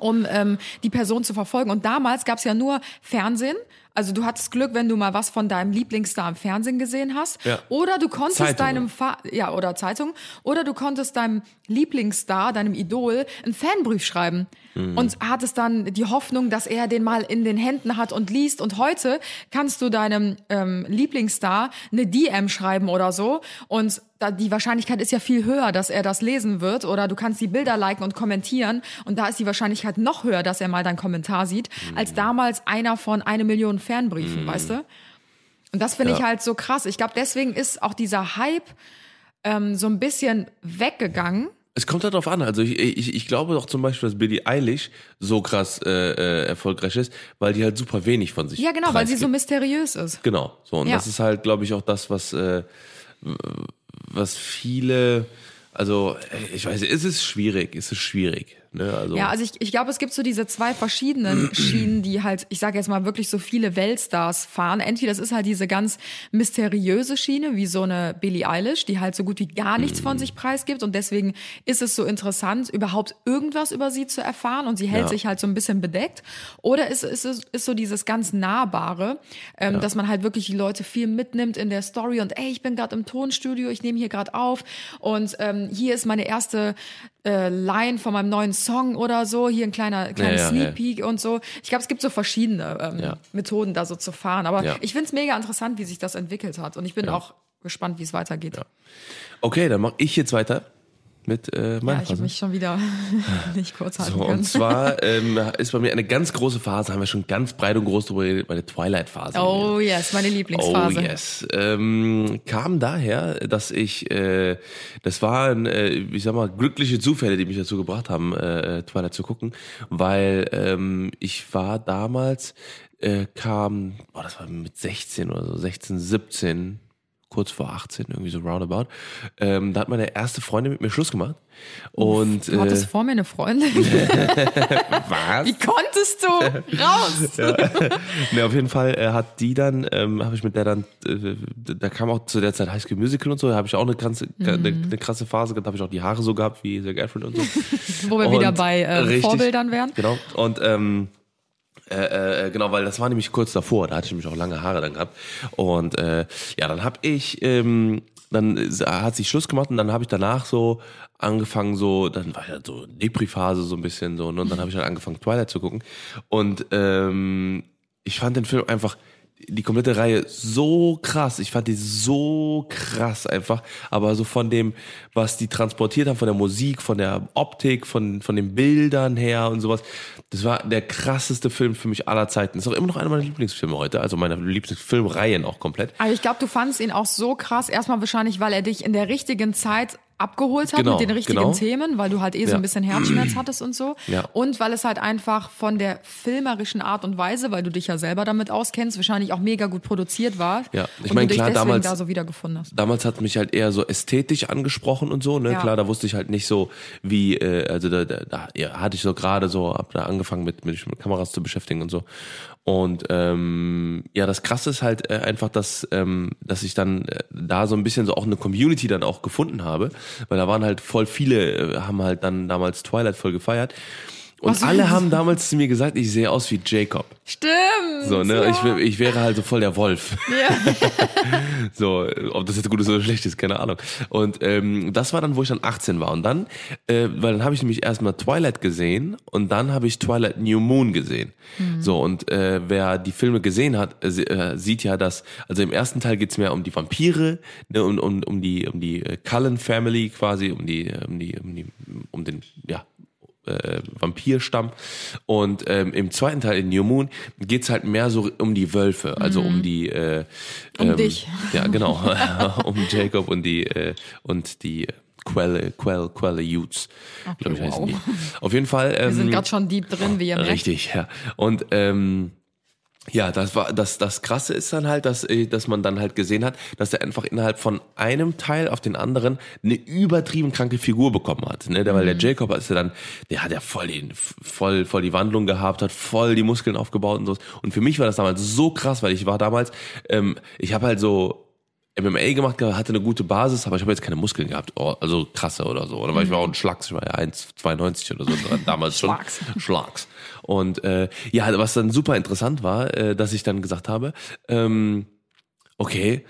um ähm, die Person zu verfolgen. Und damals gab es ja nur Fernsehen. Also du hattest Glück, wenn du mal was von deinem Lieblingsstar im Fernsehen gesehen hast. Ja. Oder du konntest Zeitungen. deinem Fa ja oder Zeitung oder du konntest deinem Lieblingsstar, deinem Idol, einen Fanbrief schreiben Mhm. und hattest dann die Hoffnung, dass er den mal in den Händen hat und liest. Und heute kannst du deinem ähm, Lieblingsstar eine DM schreiben oder so und die Wahrscheinlichkeit ist ja viel höher, dass er das lesen wird oder du kannst die Bilder liken und kommentieren und da ist die Wahrscheinlichkeit noch höher, dass er mal deinen Kommentar sieht, Mhm. als damals einer von eine Million Fanbriefen, weißt du? Und das finde Ja. ich halt so krass. Ich glaube, deswegen ist auch dieser Hype ähm, so ein bisschen weggegangen. Es kommt halt drauf an. Also ich, ich, ich glaube doch zum Beispiel, dass Billie Eilish so krass äh, äh, erfolgreich ist, weil die halt super wenig von sich Ja, genau, weil sie so preisgibt. mysteriös ist. Genau. So und Ja. das ist halt, glaube ich, auch das, was äh, was viele, also ich weiß, es ist schwierig, es ist schwierig. Ne? Also Ja, also ich, ich glaube, es gibt so diese zwei verschiedenen *clears throat* Schienen, die halt, ich sage jetzt mal wirklich so viele Weltstars fahren. Entweder das ist halt diese ganz mysteriöse Schiene, wie so eine Billie Eilish, die halt so gut wie gar nichts von sich preisgibt und deswegen ist es so interessant, überhaupt irgendwas über sie zu erfahren und sie hält Ja. sich halt so ein bisschen bedeckt. Oder ist, ist, ist, ist so dieses ganz Nahbare, ähm, dass man halt wirklich die Leute viel mitnimmt in der Story und ey, ich bin gerade im Tonstudio, ich nehme hier gerade auf und ähm, hier ist meine erste äh, Line von meinem neuen Song oder so, hier ein kleiner, kleiner Ja, ja, Sneak ja. Peek und so. Ich glaube, es gibt so verschiedene ähm, Ja. Methoden, da so zu fahren. Aber Ja. ich find's mega interessant, wie sich das entwickelt hat. Und ich bin auch gespannt, wie es weitergeht. Okay, dann mache ich jetzt weiter. Mit äh, meiner Ja, ich habe Phase. mich schon wieder *laughs* nicht kurz halten So, können. und zwar *laughs* ähm, ist bei mir eine ganz große Phase, haben wir schon ganz breit und groß drüber geredet, meine Twilight-Phase. Oh yes, meine Lieblingsphase. Oh yes. Ähm, kam daher, dass ich, äh, das waren, äh, ich sag mal, glückliche Zufälle, die mich dazu gebracht haben, äh, Twilight zu gucken, weil ähm, ich war damals, äh, kam, boah, das war mit 16 oder so, 16, 17, kurz vor 18, irgendwie so roundabout, ähm, da hat meine erste Freundin mit mir Schluss gemacht. Und Du hattest äh, vor mir eine Freundin. *laughs* was? Wie konntest du raus? *laughs* Ne, auf jeden Fall äh, hat die dann, ähm, habe ich mit der dann, äh, da kam auch zu der Zeit High School Musical und so, da habe ich auch eine, krasse, eine, eine krasse Phase gehabt, da habe ich auch die Haare so gehabt wie Zac Efron und so. *laughs* Wo wir wieder Und bei äh. Vorbildern wären. Genau. Und ähm, äh, äh, genau, weil das war nämlich kurz davor, da hatte ich nämlich auch lange Haare dann gehabt. Und äh, ja, dann habe ich, ähm, dann hat sich Schluss gemacht und dann habe ich danach so angefangen so, dann war ja so Depri-Phase so ein bisschen so, ne? und dann habe ich halt angefangen Twilight zu gucken. Und ähm, ich fand den Film einfach die komplette Reihe so krass. Ich fand die so krass einfach. Aber so von dem, was die transportiert haben, von der Musik, von der Optik, von, von den Bildern her und sowas. Das war der krasseste Film für mich aller Zeiten. ist auch immer noch einer meiner Lieblingsfilme heute. Also meine Lieblingsfilmreihen auch komplett. Aber ich glaube, du fandst ihn auch so krass. Erstmal wahrscheinlich, weil er dich in der richtigen Zeit abgeholt hat Genau, mit den richtigen genau. Themen, weil du halt eh so ein bisschen Herzschmerz hattest und so. Ja. Und weil es halt einfach von der filmerischen Art und Weise, weil du dich ja selber damit auskennst, wahrscheinlich auch mega gut produziert war. Ja, ich und mein, du dich klar, damals- da so wiedergefunden hast. damals hat mich halt eher so ästhetisch angesprochen und so, ne? Ja. Klar, da wusste ich halt nicht so, wie, äh, also da, da, da ja, hatte ich so gerade so, hab da angefangen mit, mit, mit Kameras zu beschäftigen und so. Und ähm, ja, das krasse ist halt äh, einfach, dass, ähm, dass ich dann äh, da so ein bisschen so auch eine Community dann auch gefunden habe, weil da waren halt voll viele, äh, haben halt dann damals Twilight voll gefeiert. Und Was- alle haben damals zu mir gesagt, ich sehe aus wie Jacob. Stimmt. So, ne? Ja. Ich, ich wäre halt so voll der Wolf. ja. *laughs* So, ob das jetzt gut ist oder schlecht ist, keine Ahnung. Und ähm, das war dann, wo ich dann 18 war. Und dann, äh, weil dann habe ich nämlich erstmal Twilight gesehen und dann habe ich Twilight New Moon gesehen. So, und äh, wer die Filme gesehen hat, äh, äh, sieht ja, dass, also im ersten Teil geht's mehr um die Vampire, ne, um, um, um die, um die äh, Cullen Family quasi, um die, äh, um die, um die, um den, ja, äh, Vampirstamm. Und ähm, im zweiten Teil in New Moon geht's halt mehr so um die Wölfe, also um die äh, Um ähm, dich. Ja, genau. *laughs* *laughs* um Jacob und die äh, und die Quelle, Quell, Quelle Utes, glaube ich, heißen wow. die. Auf jeden Fall. Ähm, Wir sind gerade schon deep drin, wie ihr merkt. Richtig, ja. Und ähm, ja, das war das das krasse ist dann halt, dass äh, dass man dann halt gesehen hat, dass er einfach innerhalb von einem Teil auf den anderen eine übertrieben kranke Figur bekommen hat, ne? Weil der Jacob ist ja dann, der hat ja voll den voll voll die Wandlung gehabt, hat voll die Muskeln aufgebaut und so. Und für mich war das damals so krass, weil ich war damals ähm, ich habe halt so MMA gemacht, hatte eine gute Basis, aber ich habe jetzt keine Muskeln gehabt, oh, also krasse oder so. Oder weil ich war auch ein Schlags, ich war ja 1,92 oder so *laughs* damals schon. Schlags. Schlags. Und äh, ja, was dann super interessant war, äh, dass ich dann gesagt habe, ähm, okay,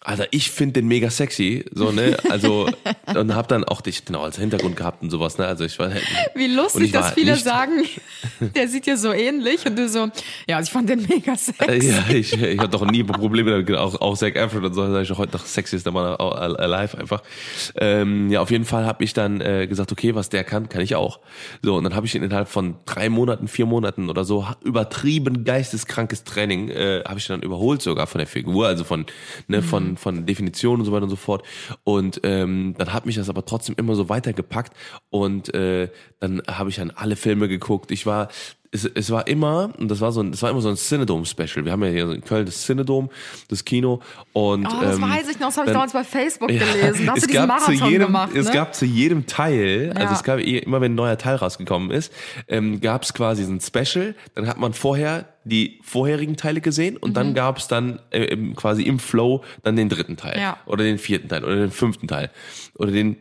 Alter, ich finde den mega sexy, so ne, also *laughs* und hab dann auch dich genau als Hintergrund gehabt und sowas, ne, also ich war Wie Und lustig, ich war dass viele sagen, *laughs* der sieht dir so ähnlich und du so, ja, also ich fand den mega Äh, sexy. Ja, ich, ich hatte doch nie Probleme damit, auch, auch Zac Efron und so, sag ich doch heute noch sexiest Mann alive einfach. Ähm, ja, auf jeden Fall habe ich dann äh, gesagt, okay, was der kann, kann ich auch. So, und dann habe ich ihn innerhalb von drei Monaten, vier Monaten oder so, übertrieben geisteskrankes Training, äh, habe ich dann überholt sogar von der Figur, also von, ne, von, von Definition und so weiter und so fort. Und ähm, dann hat mich das aber trotzdem immer so weitergepackt und äh, dann habe ich dann alle Filme geguckt. Ich war es, es war immer, und das war so ein, das war immer so ein Cinedome-Special. Wir haben ja hier in Köln das Cinedome, das Kino. Und, Oh, das ähm, weiß ich noch, das habe ich damals bei Facebook *laughs* Ja, gelesen. Da hast es du diesen gab zu jedem, gemacht, Es ne? gab zu jedem Teil, also Ja. es gab eh- immer, wenn ein neuer Teil rausgekommen ist, ähm, gab es quasi so ein Special. Dann hat man vorher die vorherigen Teile gesehen und Mhm. dann gab es dann äh, quasi im Flow dann den dritten Teil Ja. oder den vierten Teil oder den fünften Teil oder den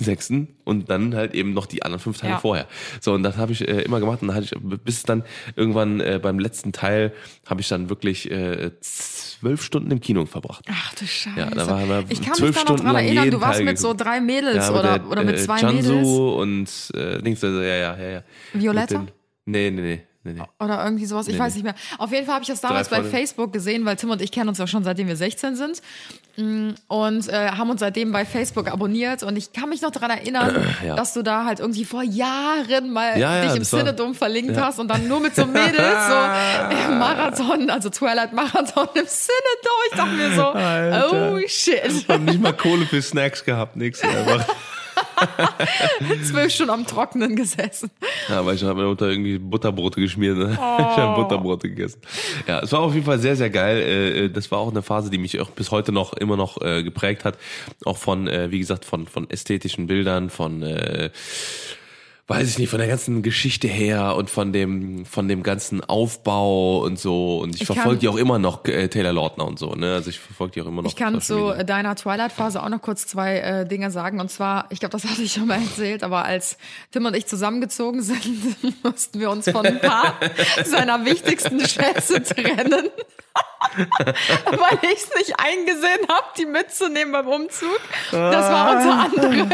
sechsten und dann halt eben noch die anderen fünf Teile Ja. vorher. So und das habe ich äh, immer gemacht und dann hatte ich bis dann irgendwann äh, beim letzten Teil habe ich dann wirklich äh, zwölf Stunden im Kino verbracht. Ach du Scheiße. Ja, da waren wir ich kann mich zwölf da noch dran erinnern, du warst Teil mit so drei Mädels Ja, oder, der, oder mit äh, zwei Jansu Mädels. und äh, Dings, also, ja, ja, ja, ja. Violetta? Den- Nee, nee, nee. Nee, nee. Oder irgendwie sowas, ich Nee, weiß nicht mehr. Auf jeden Fall habe ich das damals bei. Facebook gesehen, weil Tim und ich kennen uns ja schon seitdem wir 16 sind. Mm, Und äh, haben uns seitdem bei Facebook abonniert. Und ich kann mich noch daran erinnern, *clears throat* Ja. dass du da halt irgendwie vor Jahren mal Ja, ja, dich im das war- Cinedom verlinkt hast und dann nur mit so Mädels so im *laughs* Marathon, also Twilight Marathon im Cinedom. Ich dachte mir so, Alter. oh shit. Hab nicht mal Kohle für Snacks gehabt, nix. Einfach. *laughs* *laughs* Zwölf Stunden am Trockenen gesessen. Ja, weil ich habe meine Mutter irgendwie Butterbrote geschmiert. Ne? Ich habe Butterbrote gegessen. Ja, es war auf jeden Fall sehr, sehr geil. Äh, äh, Das war auch eine Phase, die mich auch bis heute noch immer noch äh, geprägt hat. Auch von, wie gesagt, von, von ästhetischen Bildern, von äh, weiß ich nicht, von der ganzen Geschichte her und von dem, von dem ganzen Aufbau und so. Und ich, Ich verfolge die auch immer noch, äh, Taylor Lautner und so, ne? Also ich verfolge die auch immer noch. Ich kann zu Media. deiner Twilight-Phase auch noch kurz zwei äh, Dinge sagen. Und zwar, ich glaube, das *laughs* hatte ich schon mal erzählt, aber als Tim und ich zusammengezogen sind, *laughs* mussten wir uns von ein paar *laughs* seiner wichtigsten Schätze trennen. *laughs* Weil ich es nicht eingesehen habe, die mitzunehmen beim Umzug. Das war unter anderem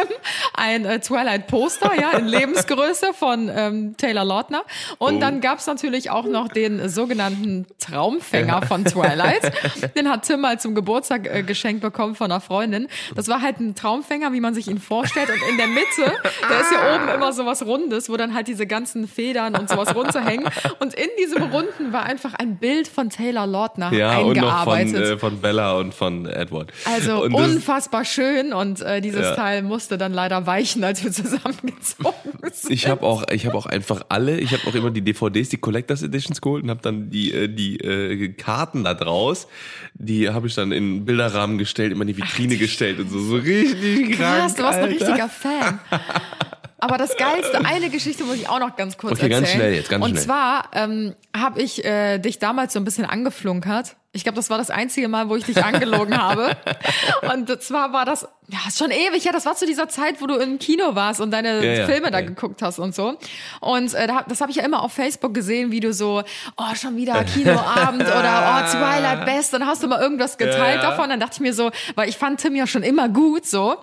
ein äh, Twilight-Poster, ja, in Lebensgröße von ähm, Taylor Lautner. Und Oh. dann gab's natürlich auch noch den sogenannten Traumfänger von Twilight. Den hat Tim mal zum Geburtstag äh, geschenkt bekommen von einer Freundin. Das war halt ein Traumfänger, wie man sich ihn vorstellt. Und in der Mitte, da ist ja oben immer so was Rundes, wo dann halt diese ganzen Federn und sowas runterhängen. Und in diesem Runden war einfach ein Bild von Taylor Lautner ja, und noch von, eingearbeitet. äh, von Bella und von Edward. Also und unfassbar schön und äh, dieses Ja. Teil musste dann leider weichen, als wir zusammengezogen *laughs* sind. Ich habe auch, ich habe auch einfach alle, ich habe auch immer die DVDs, die Collectors Editions geholt und habe dann die äh, die äh, Karten da draus, die habe ich dann in Bilderrahmen gestellt, immer in die Vitrine gestellt und so, so richtig Krass, krank, du warst ein Alter. richtiger Fan. *laughs* Aber das Geilste, eine Geschichte muss ich auch noch ganz kurz Okay, erzählen. ganz schnell jetzt, ganz Und schnell. zwar ähm, habe ich äh, dich damals so ein bisschen angeflunkert. Ich glaube, das war das einzige Mal, wo ich dich angelogen habe. *laughs* Und zwar war das, ja, ist schon ewig, ja, das war zu dieser Zeit, wo du im Kino warst und deine Ja, ja, Filme da ja. geguckt hast und so. Und äh, da- das habe ich ja immer auf Facebook gesehen, wie du so, oh, schon wieder Kinoabend *laughs* oder oh, Twilight Best. Dann hast du mal irgendwas geteilt davon. Dann dachte ich mir so, weil ich fand Tim ja schon immer gut so.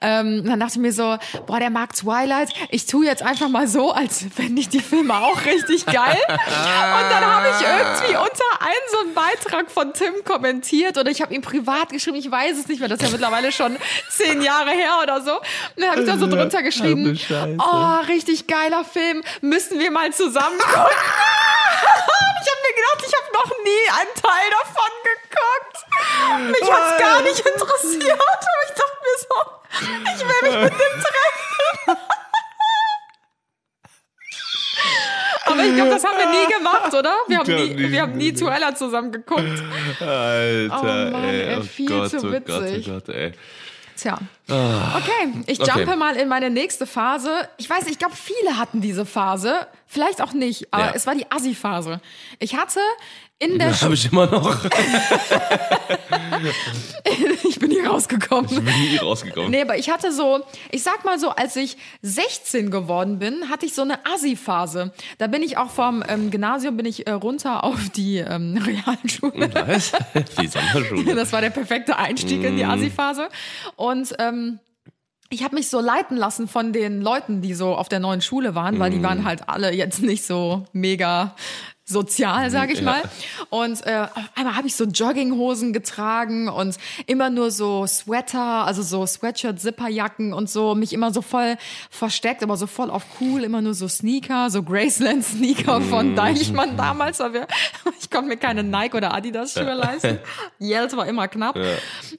Ähm, dann dachte ich mir so, boah, der mag Twilight. Ich tue jetzt einfach mal so, als fände ich die Filme auch richtig geil. *laughs* Und dann habe ich irgendwie unter einen so einen Beitrag von Tim kommentiert oder ich habe ihm privat geschrieben, ich weiß es nicht mehr, das ist ja mittlerweile schon zehn Jahre her oder so. Und dann habe ich da so drunter geschrieben, oh, richtig geiler Film, müssen wir mal zusammen gucken. *laughs* Ich habe mir gedacht, ich habe noch nie einen Teil davon geguckt. Mich hat's gar nicht interessiert. Aber ich dachte mir so, ich will mich mit dem treffen. Aber ich glaube, das haben wir nie gemacht, oder? Wir haben nie, wir haben nie nee. Twilight zusammen geguckt. Alter, Oh Mann, ey, ey, oh viel Gott, zu oh Gott, oh witzig. Gott, ey. Tja. Okay, ich Okay. jumpe mal in meine nächste Phase. Ich weiß ich glaube, viele hatten diese Phase. Vielleicht auch nicht, aber Ja. es war die Assi-Phase. Ich hatte in der Das habe ich immer noch. *laughs* ich bin hier rausgekommen. Ich bin nie rausgekommen. Nee, aber ich hatte so, ich sag mal so, als ich 16 geworden bin, hatte ich so eine Assi-Phase. Da bin ich auch vom ähm, Gymnasium bin ich äh, runter auf die ähm, *laughs* Realschule. Was? Die Sommerschule. *laughs* Das war der perfekte Einstieg in die Mhm. Assi-Phase. Und ähm, ich habe mich so leiten lassen von den Leuten, die so auf der neuen Schule waren, weil die Mhm. waren halt alle jetzt nicht so mega sozial, sage ich Ja. mal. Und äh, auf einmal habe ich so Jogginghosen getragen und immer nur so Sweater, also so Sweatshirt-Zipperjacken und so, mich immer so voll versteckt, aber so voll auf cool, immer nur so Sneaker, so Graceland-Sneaker von Mhm. Deichmann damals, wir, *laughs* ich konnte mir keine Nike oder Adidas-Schuhe leisten. *laughs* Geld war immer knapp.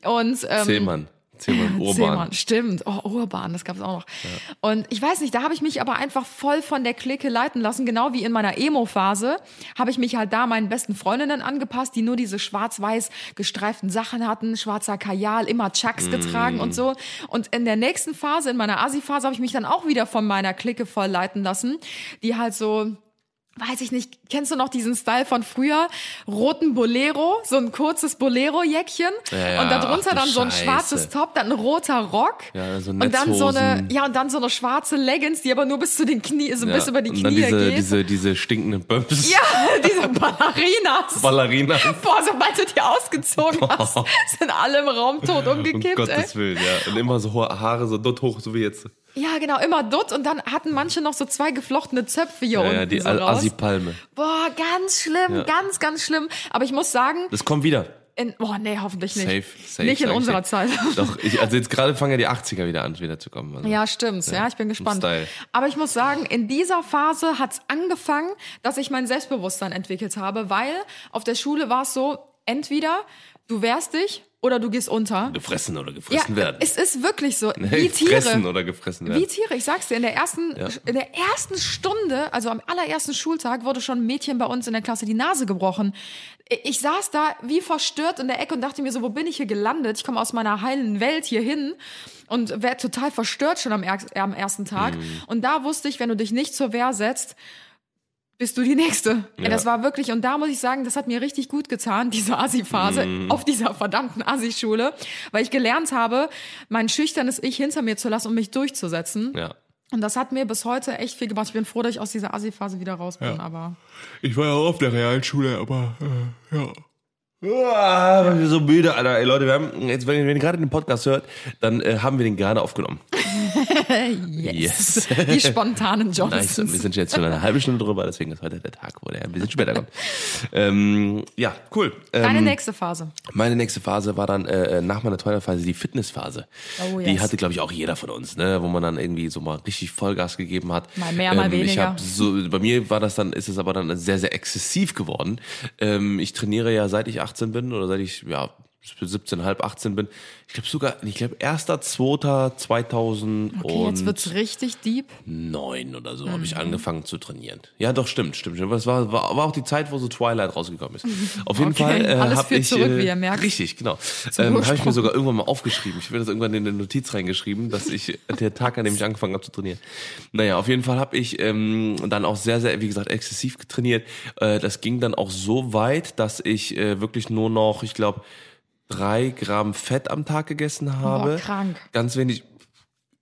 Und ähm, Zehmann. Zehmann, *laughs* Urban. Zehmann, stimmt. Oh, Urban, das gab's auch noch. Und ich weiß nicht, da habe ich mich aber einfach voll von der Clique leiten lassen. Genau wie in meiner Emo-Phase habe ich mich halt da meinen besten Freundinnen angepasst, die nur diese schwarz-weiß gestreiften Sachen hatten, schwarzer Kajal, immer Chucks getragen und so. Und in der nächsten Phase, in meiner Asi-Phase, habe ich mich dann auch wieder von meiner Clique voll leiten lassen, die halt so weiß ich nicht, kennst du noch diesen Style von früher? Roten Bolero, so ein kurzes Bolero-Jäckchen Ja, ja, und darunter dann so ein Scheiße. schwarzes Top, dann ein roter Rock Ja, so und dann so eine, ja und dann so eine schwarze Leggings, die aber nur bis zu den Knie, so bis über die Knie diese, geht. diese, diese stinkenden Böms. ja, *laughs* Diese Ballerinas. Ballerina. Boah, sobald du die ausgezogen hast, *laughs* sind alle im Raum tot *laughs* Um umgekippt. ey. Gottes Willen, ja. Und immer so hohe Haare, so dort hoch, so wie jetzt. Ja, genau, immer dutt und dann hatten manche noch so zwei geflochtene Zöpfe hier Ja, unten ja, die so. Assi-Palme. Boah, ganz schlimm, Ja. ganz, ganz schlimm. Aber ich muss sagen, Das kommt wieder. in, boah, nee, hoffentlich nicht. Safe, safe. nicht in unserer dir. Zeit. *laughs* Doch, ich, also jetzt gerade fangen ja die 80er wieder an, wieder zu kommen. Also. Ja, stimmt. Ja, ich bin gespannt. Style. Aber ich muss sagen, in dieser Phase hat's angefangen, dass ich mein Selbstbewusstsein entwickelt habe, weil auf der Schule war es so, entweder du wehrst dich oder du gehst unter. Gefressen oder Ja, gefressen werden. es ist wirklich so. Nee, wie Tiere. Fressen oder gefressen werden. Wie Tiere, ich sag's dir, in der ersten, Ja. in der ersten Stunde, also am allerersten Schultag, wurde schon ein Mädchen bei uns in der Klasse die Nase gebrochen. Ich saß da wie verstört in der Ecke und dachte mir so, wo bin ich hier gelandet? Ich komme aus meiner heilen Welt hier hin und werde total verstört schon am, am ersten Tag. Mhm. Und da wusste ich, wenn du dich nicht zur Wehr setzt, bist du die Nächste. Ja. Das war wirklich, und da muss ich sagen, das hat mir richtig gut getan, *laughs* diese Asi-Phase Mhm. auf dieser verdammten Asi-Schule, weil ich gelernt habe, mein schüchternes Ich hinter mir zu lassen und mich durchzusetzen. Ja. Und das hat mir bis heute echt viel gemacht. Ich bin froh, dass ich aus dieser Asi-Phase wieder raus bin, aber. Ich war ja auch auf der Realschule, aber äh, ja. Ah, ich bin so müde, Alter. Ey, Leute, wir haben, jetzt, wenn, ihr- wenn ihr gerade den Podcast hört, dann äh, haben wir den gerade aufgenommen. *laughs* Yes. *laughs* Die spontanen Nice. Und wir Johnsons. sind jetzt schon eine halbe Stunde drüber, deswegen ist heute der Tag, wo der ein bisschen später kommt. ähm, ja, cool. Ähm, Deine nächste Phase. Meine nächste Phase war dann äh, nach meiner Twilight-Phase die Fitnessphase. Oh, Die yes. hatte, glaube ich, auch jeder von uns, ne? wo man dann irgendwie so mal richtig Vollgas gegeben hat. Mal mehr, mal Ich weniger. so, bei mir war das dann, ist es aber dann sehr, sehr exzessiv geworden. Ähm, ich trainiere ja seit ich 18 bin oder seit ich ja 17, halb 18 bin. Ich glaube sogar, ich glaube 1.2.2009 Okay, jetzt wird's richtig deep. oder so habe ich Mhm. angefangen zu trainieren. Ja, doch, stimmt, stimmt. stimmt. Das war, war, war auch die Zeit, wo so Twilight rausgekommen ist. *laughs* Auf jeden Okay, Fall äh, alles habe führt ich zurück, äh, wie ihr merkt. richtig, genau. Ähm, habe ich mir sogar irgendwann mal aufgeschrieben. Ich habe das irgendwann in eine Notiz reingeschrieben, dass ich der Tag, an dem ich angefangen habe zu trainieren. Naja, auf jeden Fall habe ich ähm, dann auch sehr, sehr, wie gesagt, exzessiv getrainiert. Äh, das ging dann auch so weit, dass ich äh, wirklich nur noch, ich glaube, drei Gramm Fett am Tag gegessen habe. krank. Ganz wenig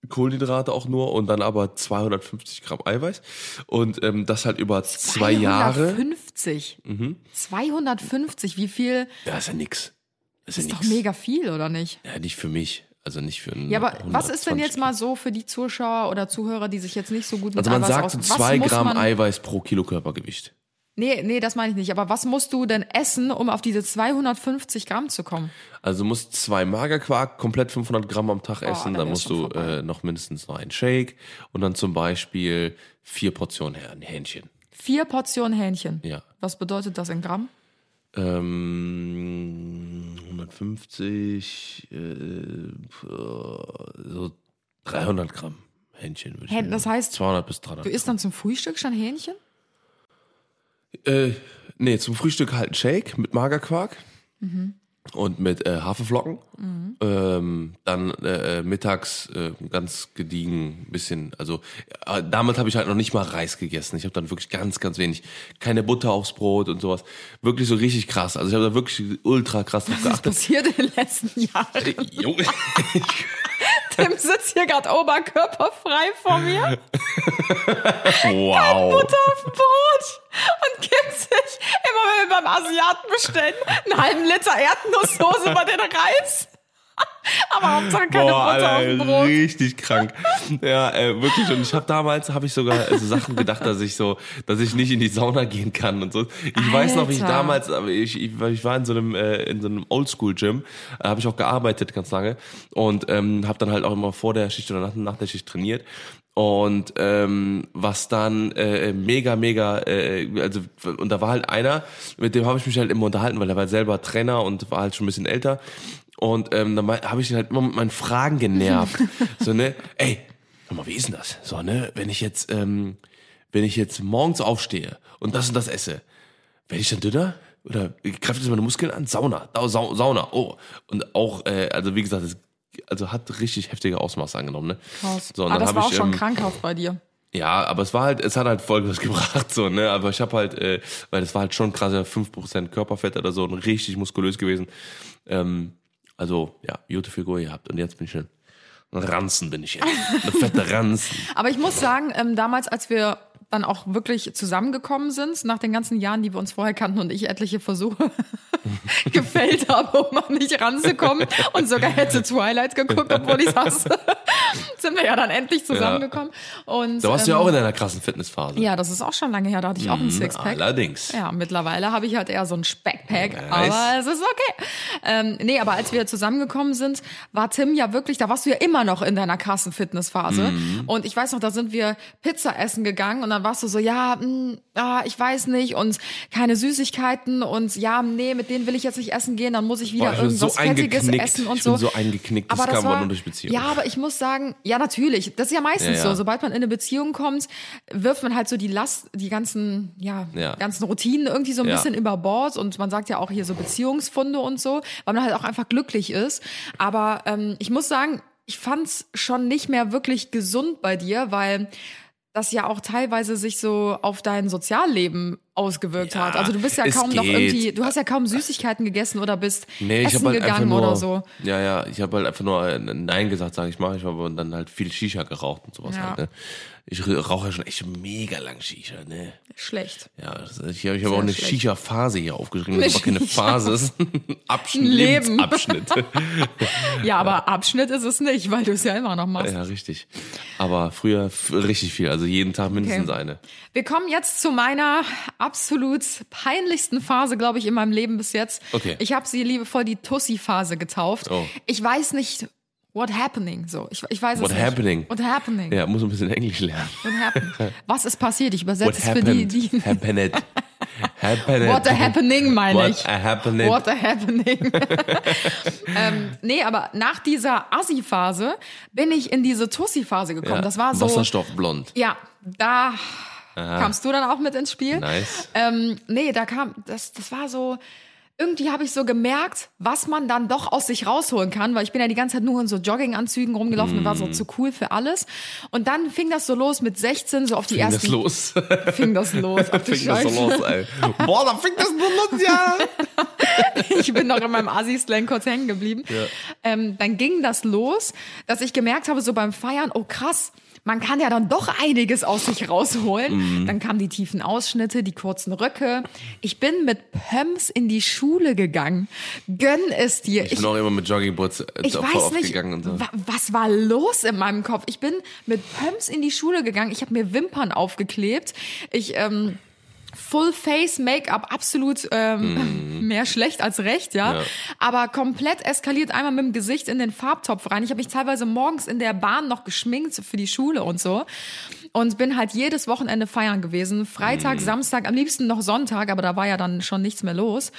Kohlenhydrate auch nur und dann aber 250 Gramm Eiweiß. Und ähm, das halt über zwei Jahre. Mhm. 250. 250, wie viel? Ja, ist ja nix. Ist, Ist ja doch nix. mega viel, oder nicht? Ja, nicht für mich. Also nicht für einen Ja, aber was ist denn 120 jetzt mal so für die Zuschauer oder Zuhörer, die sich jetzt nicht so gut mit Also man Eiweiß sagt so zwei Gramm Eiweiß pro Kilo Körpergewicht. Nee, nee, das meine ich nicht. Aber was musst du denn essen, um auf diese 250 Gramm zu kommen? Also du musst zwei Magerquark, komplett 500 Gramm am Tag essen. dann dann musst du äh, noch mindestens noch einen Shake und dann zum Beispiel vier Portionen Häh- Hähnchen. Vier Portionen Hähnchen. Ja. Was bedeutet das in Gramm? Ähm, 150, äh, so 300 Gramm Hähnchen würde ich das heißt, 200 bis 300 Du isst dann zum Frühstück schon Hähnchen? Äh, nee, zum Frühstück halt ein Shake mit Magerquark und mit äh, Haferflocken. Ähm, dann äh, mittags äh, ganz gediegen bisschen, also äh, damals habe ich halt noch nicht mal Reis gegessen. Ich habe dann wirklich ganz, ganz wenig. Keine Butter aufs Brot und sowas. Wirklich so richtig krass. Also ich habe da wirklich ultra krass drauf Was ist geachtet. passiert in den letzten Jahren? *laughs* Tim sitzt hier gerade oberkörperfrei vor mir, wow. Butter auf dem Brot und gibt sich, immer wenn wir beim Asiaten bestellen, einen halben Liter Erdnusssoße über den Reis. *laughs* Aber Hauptsache keine Boah, Butter auf dem Alter, Brot. richtig krank. Ja, äh, wirklich. Und ich habe damals, habe ich sogar so Sachen gedacht, dass ich so, dass ich nicht in die Sauna gehen kann und so. Ich weiß noch, wie ich Alter. damals, aber ich, ich, ich war in so einem, äh, in so einem Oldschool-Gym, äh, habe ich auch gearbeitet ganz lange und ähm, habe dann halt auch immer vor der Schicht oder nach, nach der Schicht trainiert. Und ähm, was dann äh, mega, mega, äh, also und da war halt einer, mit dem habe ich mich halt immer unterhalten, weil er war selber Trainer und war halt schon ein bisschen älter. Und ähm, dann habe ich ihn halt immer mit meinen Fragen genervt. *laughs* so, ne, ey, hör mal, wie ist denn das? So, ne, wenn ich jetzt, ähm, wenn ich jetzt morgens aufstehe und das und das esse, werde ich dann dünner? Oder greift das meine Muskeln an? Sauna, Sau- Sau- Sauna, oh. Und auch, äh, also wie gesagt, das also hat richtig heftige Ausmaße angenommen, ne? Krass. So, Aber das war auch ich, schon ähm, krankhaft bei dir. ja, aber es war halt, es hat halt Folgendes *laughs* gebracht, so, ne? Aber ich habe halt, äh, weil es war halt schon krasser 5% Körperfett oder so und richtig muskulös gewesen. Ähm, also, ja, gute Figur gehabt. Und jetzt bin ich schon ein Ranzen bin ich jetzt. Eine fette *laughs* Ranzen. Aber ich muss sagen, ähm, damals, als wir dann auch wirklich zusammengekommen sind, nach den ganzen Jahren, die wir uns vorher kannten und ich etliche Versuche *laughs* gefällt habe, um an mich ranzukommen und sogar hätte Twilight geguckt, obwohl ich hasse, *laughs* sind wir ja dann endlich zusammengekommen. Und, Da warst du ähm, ja auch in einer krassen Fitnessphase. ja, das ist auch schon lange her, da hatte ich auch ein Sixpack. Allerdings. Ja, mittlerweile habe ich halt eher so ein Speckpack, Nice. aber es ist okay. Ähm, nee, aber als wir zusammengekommen sind, war Tim ja wirklich, da warst du ja immer noch in deiner krassen Fitnessphase. Mhm. Und ich weiß noch, da sind wir Pizza essen gegangen und dann warst du so, ja, mh, ah, ich weiß nicht und keine Süßigkeiten und ja, nee, mit denen will ich jetzt nicht essen gehen, dann muss ich wieder Boah, ich irgendwas so Fettiges essen und Ich so. bin so eingeknickt, das aber kam das aber war, nur durch Beziehung. Ja, aber ich muss sagen, ja, natürlich. Das ist ja meistens Ja, ja. so. Sobald man in eine Beziehung kommt, wirft man halt so die Last, die ganzen, ja, Ja. ganzen Routinen irgendwie so ein bisschen über Bord und man sagt ja auch hier so Beziehungsfunde und so, weil man halt auch einfach glücklich ist. Aber ähm, ich muss sagen, ich fand's schon nicht mehr wirklich gesund bei dir, weil das ja auch teilweise sich so auf dein Sozialleben ausgewirkt Ja, hat. Also du bist ja es kaum noch geht. irgendwie, du hast ja kaum Süßigkeiten gegessen oder bist Nee, ich essen halt gegangen nur, oder so. Ja, ja, ich habe halt einfach nur äh, Nein gesagt, sage ich mal. Ich habe dann halt viel Shisha geraucht und sowas Ja. halt. Ne? Ich rauche ja schon echt mega lang Shisha, ne? Schlecht. Ja, das, ich habe hab auch eine. Shisha-Phase hier aufgeschrieben. Das Eine ist aber keine *laughs* Phase, das ist ein *laughs* Abschnitt, Ein Leben. Lebensabschnitt. *laughs* Ja, aber Abschnitt ist es nicht, weil du es ja immer noch machst. ja, richtig. Aber früher richtig viel, also jeden Tag mindestens Okay. eine. Wir kommen jetzt zu meiner absolut peinlichsten Phase, glaube ich, in meinem Leben bis jetzt. Okay. Ich habe sie liebevoll die Tussi-Phase getauft. Oh. Ich weiß nicht, what happening, so. Ich, ich weiß What es nicht. happening? What happening? Ja, muss ein bisschen Englisch lernen. What happened? Was ist passiert? Ich übersetze What es für die, die Happened. Happened. What a happening, meine What ich. a happening. What a happening. *laughs* ähm, nee, aber nach dieser Assi-Phase bin ich in diese Tussi-Phase gekommen. Ja, Das war so. Wasserstoffblond. Ja, da kamst du dann auch mit ins Spiel. Nice. Ähm, nee, da kam, das, das war so, irgendwie habe ich so gemerkt, was man dann doch aus sich rausholen kann, weil ich bin ja die ganze Zeit nur in so Jogginganzügen rumgelaufen und war Mm. so zu cool für alles. Und dann fing das so los mit 16, so auf die Fing ersten. das los. *laughs* Fing das los. Ach, *laughs* fing das so Scheiße. los, ey. Boah, da fing das nur los, ja. *laughs* ich bin noch in meinem Assi-Slang kurz hängen geblieben. Ähm, dann ging das los, dass ich gemerkt habe, so beim Feiern, oh krass, man kann ja dann doch einiges aus sich rausholen. Mhm. Dann kamen die tiefen Ausschnitte, die kurzen Röcke. Ich bin mit Pumps in die Schule gegangen. Gönn es dir. Ich bin auch immer mit Joggingboots äh, Ich weiß oft nicht, gegangen und so. wa was war los in meinem Kopf. Ich bin mit Pumps in die Schule gegangen. Ich habe mir Wimpern aufgeklebt. Ich ähm, Full Face Make-up absolut ähm, *laughs* mehr schlecht als recht, ja? Ja. Aber komplett eskaliert einmal mit dem Gesicht in den Farbtopf rein. Ich habe mich teilweise morgens in der Bahn noch geschminkt für die Schule und so und bin halt jedes Wochenende feiern gewesen. Freitag, Samstag, am liebsten noch Sonntag, aber da war ja dann schon nichts mehr los.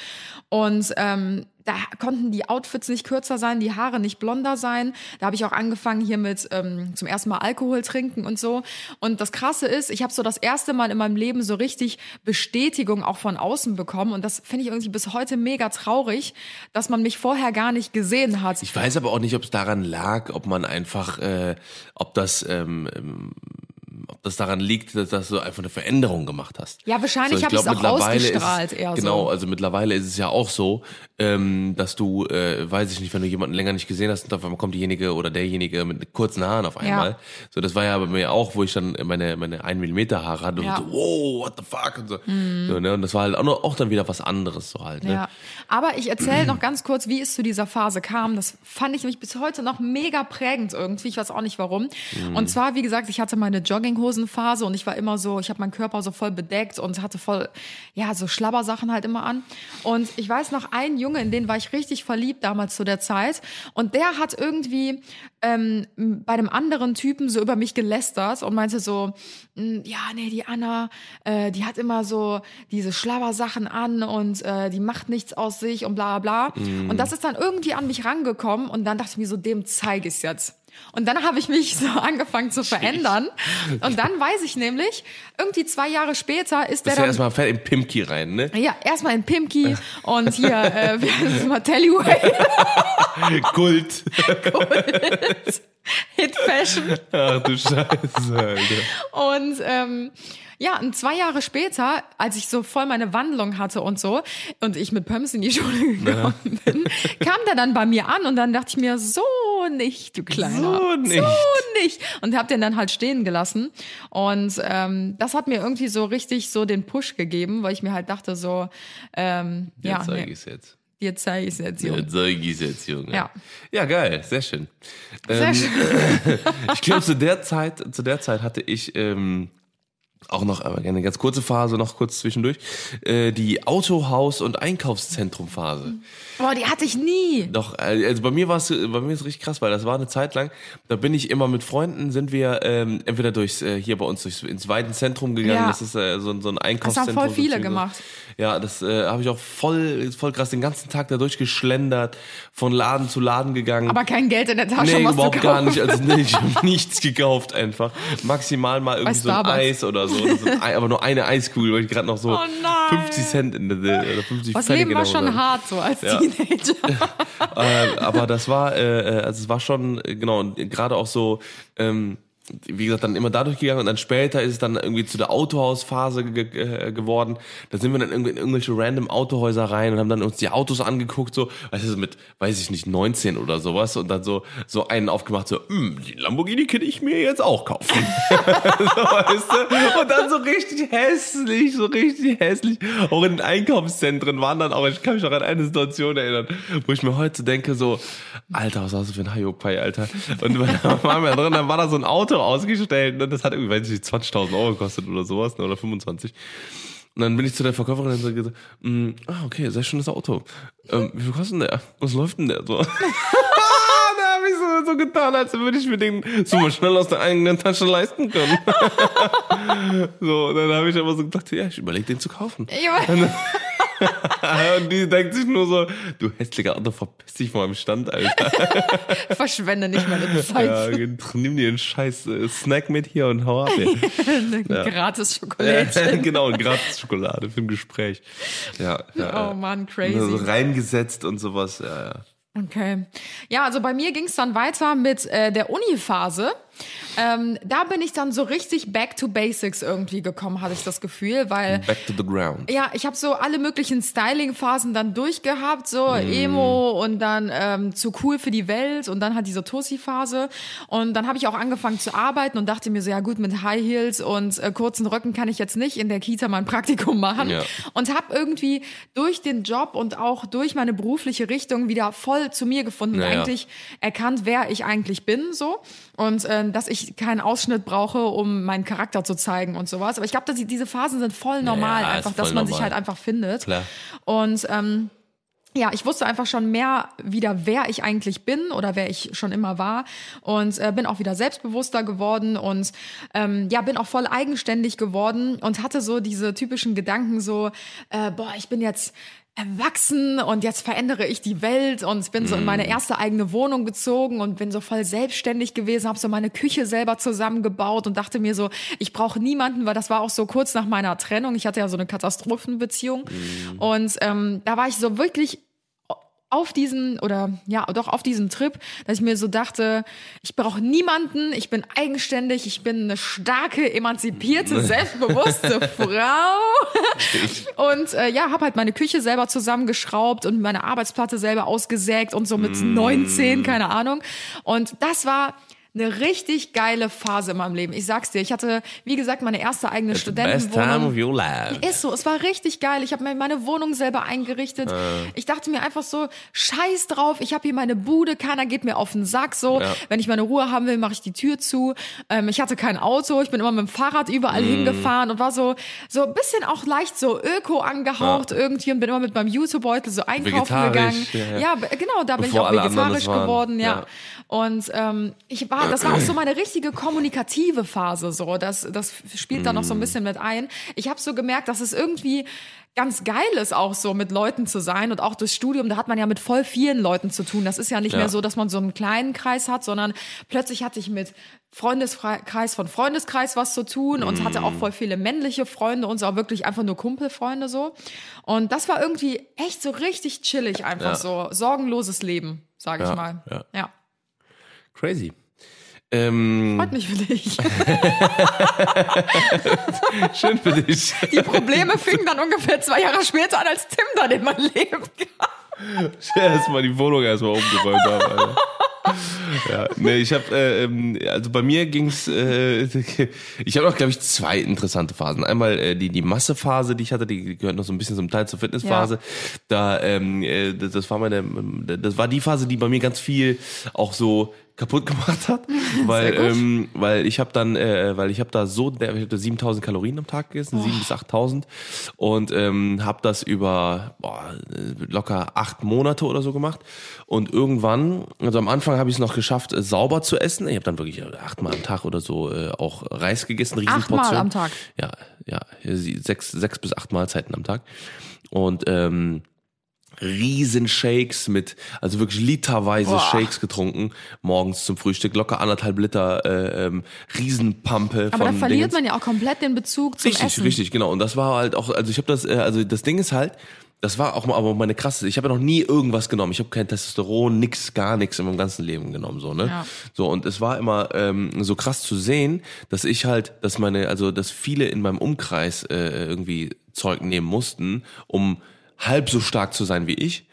Und ähm, da konnten die Outfits nicht kürzer sein, die Haare nicht blonder sein. Da habe ich auch angefangen hier mit ähm, zum ersten Mal Alkohol trinken und so. Und das Krasse ist, ich habe so das erste Mal in meinem Leben so richtig Bestätigung auch von außen bekommen. Und das finde ich irgendwie bis heute mega traurig, dass man mich vorher gar nicht gesehen hat. Ich weiß aber auch nicht, ob es daran lag, ob man einfach, äh, ob das, ähm, ähm, das daran liegt, dass, dass du einfach eine Veränderung gemacht hast. Ja, wahrscheinlich ich hab ich's glaub, auch ausgestrahlt ist, eher so. Genau, also mittlerweile ist es ja auch so, ähm, dass du, äh, weiß ich nicht, wenn du jemanden länger nicht gesehen hast und auf einmal kommt diejenige oder derjenige mit kurzen Haaren auf einmal. Ja. So, das war ja bei mir auch, wo ich dann meine, meine 1 Millimeter Haare hatte Ja. und so, wow, what the fuck und so. so ne? Und das war halt auch, noch, auch dann wieder was anderes so halt. Ne? Ja, aber ich erzähle noch ganz kurz, wie es zu dieser Phase kam. Das fand ich nämlich bis heute noch mega prägend irgendwie. Ich weiß auch nicht warum. Und zwar, wie gesagt, ich hatte meine Jogginghosenphase und ich war immer so, ich habe meinen Körper so voll bedeckt und hatte voll, ja, so Schlabbersachen halt immer an. Und ich weiß noch, ein Junge, in den war ich richtig verliebt damals zu der Zeit. Und der hat irgendwie ähm, bei einem anderen Typen so über mich gelästert und meinte so, "Mm, ja, nee, die Anna, äh, die hat immer so diese Schlabbersachen an und äh, die macht nichts aus sich und bla bla. Und das ist dann irgendwie an mich rangekommen und dann dachte ich mir so, dem zeige ich's jetzt. Und dann habe ich mich *laughs* so angefangen zu verändern. Und dann weiß ich nämlich, irgendwie zwei Jahre später ist der dann erstmal in Pimki rein, ne? ja, erstmal in Pimki und hier, äh, wie heißt es mal, Tellyway. Kult. *laughs* Hit Fashion. Ach du Scheiße, Alter. Und ähm, ja, und zwei Jahre später, als ich so voll meine Wandlung hatte und so, und ich mit Pumps in die *laughs* Schule gekommen bin, kam der dann bei mir an und dann dachte ich mir, so nicht, du Kleiner. So nicht. So nicht. Und hab den dann halt stehen gelassen. Und ähm, das hat mir irgendwie so richtig so den Push gegeben, weil ich mir halt dachte so, ähm, ja, Jetzt zeig nee, ich's jetzt. dir zeige ich es jetzt, Junge. Jetzt zeig ich's jetzt, Junge. Ja. Ja, geil, sehr schön. Sehr Ähm, schön. *laughs* ich glaube, zu der Zeit, zu der Zeit hatte ich ähm, auch noch aber eine ganz kurze Phase, noch kurz zwischendurch, äh, die Autohaus- und Einkaufszentrum-Phase. Boah, die hatte ich nie. Doch, äh, also bei mir war es, bei mir ist es richtig krass, weil das war eine Zeit lang, da bin ich immer mit Freunden, sind wir ähm, entweder durchs, äh, hier bei uns durchs, ins Weidenzentrum gegangen, Ja. das ist äh, so, ein- so ein Das Einkaufszentrum. haben voll viele gemacht. Ja, das äh, habe ich auch voll, voll krass den ganzen Tag da durchgeschlendert, von Laden zu Laden gegangen. Aber kein Geld in der Tasche, Nee, überhaupt gar nicht. Also nee, ich habe *laughs* nichts gekauft einfach. Maximal mal irgendwie so ein. Eis oder so. Ei- aber nur eine Eiskugel, weil ich gerade noch so Oh nein. 50 Cent in der oder 50 Das Pfennig Leben war schon hatte. hart so als Ja. Teenager. *laughs* äh, aber das war, äh, äh, also es war schon, äh, genau, und gerade auch so, ähm, wie gesagt, dann immer dadurch gegangen und dann später ist es dann irgendwie zu der Autohausphase ge äh, geworden. Da sind wir dann irgendwie in irgendwelche random Autohäuser rein und haben dann uns die Autos angeguckt, so, weißt du, mit, weiß ich nicht, 19 oder sowas und dann so, so einen aufgemacht, so, hm, die Lamborghini könnte ich mir jetzt auch kaufen. *laughs* so, weißt du? Und dann so richtig hässlich, so richtig hässlich. Auch in den Einkaufszentren waren dann auch, ich kann mich noch an eine Situation erinnern, wo ich mir heute denke, so, Alter, was hast du für ein Hayopai, Alter? Und da waren wir drin, dann war da so ein Auto ausgestellt und das hat irgendwie, weiß ich nicht, 20.000 Euro gekostet oder sowas, ne, oder 25. Und dann bin ich zu der Verkäuferin und so gesagt, mm, ah, okay, sehr schönes Auto. Ähm, wie viel kostet denn der? Was läuft denn der so? *laughs* da habe ich so, so getan, als würde ich mir den so mal schnell aus der eigenen Tasche leisten können. *laughs* so, dann habe ich aber so gedacht, ja, ich überlege den zu kaufen. *laughs* *laughs* Und die denkt sich nur so, du hässlicher Auto, verpiss dich von meinem Stand, Alter. *laughs* Verschwende nicht meine Ja, Zeit. nimm dir einen scheiß äh, Snack mit hier und hau ab. Ey. *laughs* Gratis Schokolade. genau, gratis Schokolade für ein Gespräch. Ja, ja. Oh Mann, So crazy. reingesetzt und sowas, ja, ja. Okay. Ja, also bei mir ging es dann weiter mit äh, der Uni-Phase. Ähm, da bin ich dann so richtig back to basics irgendwie gekommen, hatte ich das Gefühl, weil Back to the ground. ja, ich habe so alle möglichen Styling-Phasen dann durchgehabt, so Mhm. Emo und dann ähm, zu cool für die Welt und dann halt diese Tussi-Phase. Und dann habe ich auch angefangen zu arbeiten und dachte mir so, ja gut, mit High Heels und äh, kurzen Röcken kann ich jetzt nicht in der Kita mein Praktikum machen. Ja. Und habe irgendwie durch den Job und auch durch meine berufliche Richtung wieder voll zu mir gefunden und Ja, ja. eigentlich erkannt, wer ich eigentlich bin, so. Und äh, dass ich keinen Ausschnitt brauche, um meinen Charakter zu zeigen und sowas. Aber ich glaube, dass die- diese Phasen sind voll normal, Ja, einfach, dass voll man sich halt einfach findet. Klar. Und ähm, ja, ich wusste einfach schon mehr wieder, wer ich eigentlich bin oder wer ich schon immer war und äh, bin auch wieder selbstbewusster geworden und ähm, ja, bin auch voll eigenständig geworden und hatte so diese typischen Gedanken so, äh, boah, ich bin jetzt erwachsen und jetzt verändere ich die Welt und bin so in meine erste eigene Wohnung gezogen und bin so voll selbstständig gewesen, habe so meine Küche selber zusammengebaut und dachte mir so, ich brauche niemanden, weil das war auch so kurz nach meiner Trennung. Ich hatte ja so eine Katastrophenbeziehung. Und ähm, da war ich so wirklich auf diesem oder ja doch auf diesem Trip, dass ich mir so dachte, ich brauche niemanden, ich bin eigenständig, ich bin eine starke, emanzipierte, *laughs* selbstbewusste Frau und äh, ja, habe halt meine Küche selber zusammengeschraubt und meine Arbeitsplatte selber ausgesägt und so mit Mm. 19, keine Ahnung. Und das war eine richtig geile Phase in meinem Leben. Ich sag's dir, ich hatte, wie gesagt, meine erste eigene Best time Studentenwohnung. of your life. Ist so, es war richtig geil. Ich habe mir meine Wohnung selber eingerichtet. Äh. Ich dachte mir einfach so, scheiß drauf, ich habe hier meine Bude, keiner geht mir auf den Sack so. Ja. Wenn ich meine Ruhe haben will, mache ich die Tür zu. Ähm, ich hatte kein Auto, ich bin immer mit dem Fahrrad überall Mm. hingefahren und war so so ein bisschen auch leicht so öko angehaucht irgendwie und bin immer mit meinem Jutebeutel so einkaufen gegangen. ja, Ja, ja. genau, da bin ich Bevor auch vegetarisch geworden, ja. Ja. Und ähm, ich war, das war auch so meine richtige kommunikative Phase. So, das, das spielt da noch so ein bisschen mit ein. Ich habe so gemerkt, dass es irgendwie ganz geil ist, auch so mit Leuten zu sein und auch durchs Studium. Da hat man ja mit voll vielen Leuten zu tun. Das ist ja nicht Ja. mehr so, dass man so einen kleinen Kreis hat, sondern plötzlich hatte ich mit Freundeskreis von Freundeskreis was zu tun und hatte auch voll viele männliche Freunde und so auch wirklich einfach nur Kumpelfreunde so. Und das war irgendwie echt so richtig chillig einfach Ja. so sorgenloses Leben, sage ich Ja, mal. ja. Crazy. Ähm, Freut mich für dich. *laughs* schön für dich. Die Probleme fingen dann ungefähr zwei Jahre später an, als Tim dann in mein Leben kam. *laughs* erstmal die Wohnung erstmal umgeräumt haben. Alter. Ja, nee, ich habe, äh, ähm, also bei mir ging's, äh, ich habe noch, glaube ich, zwei interessante Phasen. Einmal äh, die die Massephase, die ich hatte, die gehört noch so ein bisschen zum Teil zur Fitnessphase. Ja. Da, ähm, äh, das war meine, das war die Phase, die bei mir ganz viel auch so kaputt gemacht hat, *laughs* weil ähm, weil ich habe dann äh, weil ich habe da so ich hab da 7000 Kalorien am Tag gegessen, 7 bis 8000 und ähm, habe das über boah, locker acht Monate oder so gemacht und irgendwann also am Anfang habe ich es noch geschafft äh, sauber zu essen. Ich habe dann wirklich äh, achtmal am Tag oder so äh, auch Reis gegessen, Riesenportion. Achtmal am Tag? Ja, ja, sechs sechs bis acht Mahlzeiten am Tag und ähm, Riesenshakes mit, also wirklich literweise Boah. Shakes getrunken, morgens zum Frühstück, locker anderthalb Liter äh, ähm, Riesenpampe Aber da verliert Dingens. man ja auch komplett den Bezug zum Richtig, Essen. richtig, genau. Und das war halt auch, also ich habe das, äh, also das Ding ist halt, das war auch mal aber meine krasse, ich habe ja noch nie irgendwas genommen. Ich habe kein Testosteron, nix, gar nichts in meinem ganzen Leben genommen, so, ne? Ja. So, und es war immer ähm, so krass zu sehen, dass ich halt, dass meine, also dass viele in meinem Umkreis äh, irgendwie Zeug nehmen mussten, um halb so stark zu sein wie ich.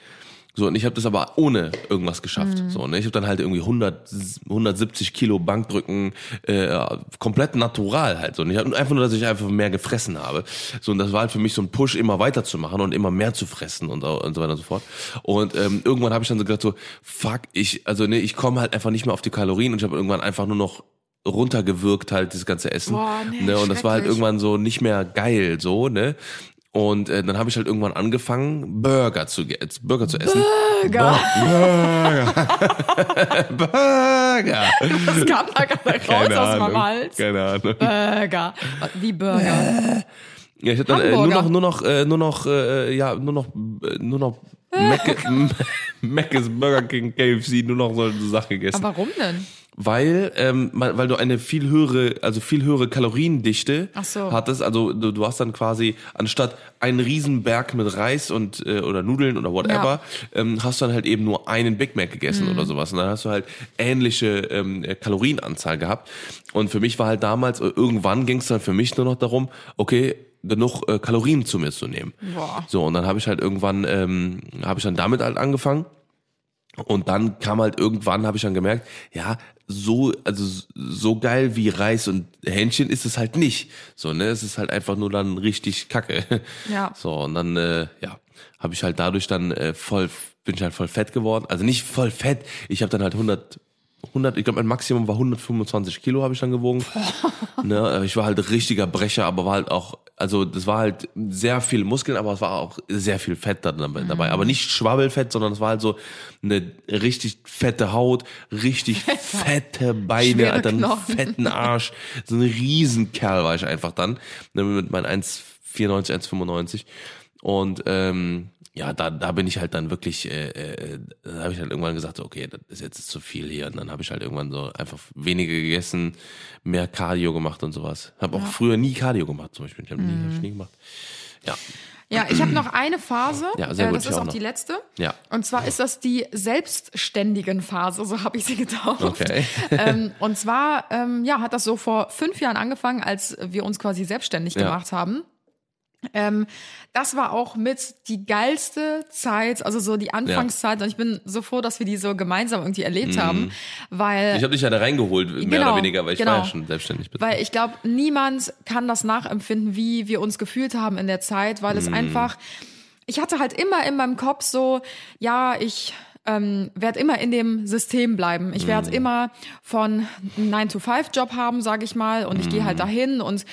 So, und ich habe das aber ohne irgendwas geschafft. So, ne? Ich habe dann halt irgendwie 100, 170 Kilo Bankdrücken, äh, komplett natural halt. So. Und ich hab einfach nur, dass ich einfach mehr gefressen habe. So, und das war halt für mich so ein Push, immer weiterzumachen und immer mehr zu fressen und, so- und so weiter und so fort. Und ähm, irgendwann habe ich dann so gedacht, so, fuck, ich, also ne, ich komme halt einfach nicht mehr auf die Kalorien und ich habe irgendwann einfach nur noch runtergewirkt halt das ganze Essen. Boah, nee, ne? Und das war halt irgendwann so nicht mehr geil, so, ne? Und äh, dann habe ich halt irgendwann angefangen, Burger zu, ge- Burger zu essen. Burger. *laughs* Burger. Das kam da gerade raus aus meinem Hals. Keine Ahnung. Burger. Wie Burger. Ja, ich hab dann äh, nur noch, nur noch, äh, nur noch, äh, ja, nur noch, äh, nur noch Mc's, *laughs* Mc's, Burger King, KFC, nur noch so eine Sache gegessen. Aber warum denn? Weil, ähm, weil du eine viel höhere, also viel höhere Kaloriendichte so. hattest. Also du, du hast dann quasi anstatt einen Riesenberg mit Reis und äh, oder Nudeln oder whatever, ähm, hast du dann halt eben nur einen Big Mac gegessen Mhm. oder sowas. Und dann hast du halt ähnliche ähm, äh, Kalorienanzahl gehabt. Und für mich war halt damals, äh, irgendwann ging es dann für mich nur noch darum, okay, genug äh, Kalorien zu mir zu nehmen. Boah. So, und dann habe ich halt irgendwann, ähm, habe ich dann damit halt angefangen. Und dann kam halt irgendwann, habe ich dann gemerkt, ja, so, also so geil wie Reis und Hähnchen ist es halt nicht. So, ne? Es ist halt einfach nur dann richtig kacke. *laughs* Ja. So, und dann, äh, ja, habe ich halt dadurch dann äh, voll, bin ich halt voll fett geworden. Also nicht voll fett, ich habe dann halt 100, 100, ich glaube mein Maximum war 125 Kilo habe ich dann gewogen. *laughs* ne? Ich war halt richtiger Brecher, aber war halt auch, also das war halt sehr viel Muskeln, aber es war auch sehr viel Fett da dabei. dabei. Aber nicht Schwabbelfett, sondern es war halt so eine richtig fette Haut, richtig fette Beine, Schwere Alter, einen Knochen. fetten Arsch. So ein Riesenkerl war ich einfach dann. Ne, mit meinen 1,94, 1,95. Und ähm, ja, da, da bin ich halt dann wirklich, äh, äh, da habe ich halt irgendwann gesagt, okay, das ist jetzt zu viel hier. Und dann habe ich halt irgendwann so einfach weniger gegessen, mehr Cardio gemacht und sowas. Habe auch früher nie Cardio gemacht, zum Beispiel. Ich habe nie, hab ich nie gemacht. Ja, Ja, ich habe noch eine Phase. Ja, sehr äh, gut, das ist auch auch noch. die letzte. Ja. Und zwar ist das die selbstständigen Phase, so habe ich sie getauft. Okay. *laughs* ähm, und zwar, ähm, ja, hat das so vor fünf Jahren angefangen, als wir uns quasi selbstständig Ja. gemacht haben. Ähm, das war auch mit die geilste Zeit, also so die Anfangszeit. Und ich bin so froh, dass wir die so gemeinsam irgendwie erlebt haben, weil Mhm. ich habe dich ja da reingeholt, mehr Genau, oder weniger, weil ich war genau. ja schon selbstständig. Bin. Weil ich glaube, niemand kann das nachempfinden, wie wir uns gefühlt haben in der Zeit, weil Mhm. es einfach, ich hatte halt immer in meinem Kopf so, ja, ich ähm, werde immer in dem System bleiben. Ich werde Mhm. immer von 9-to-5-Job haben, sage ich mal, und ich gehe Mhm. halt dahin und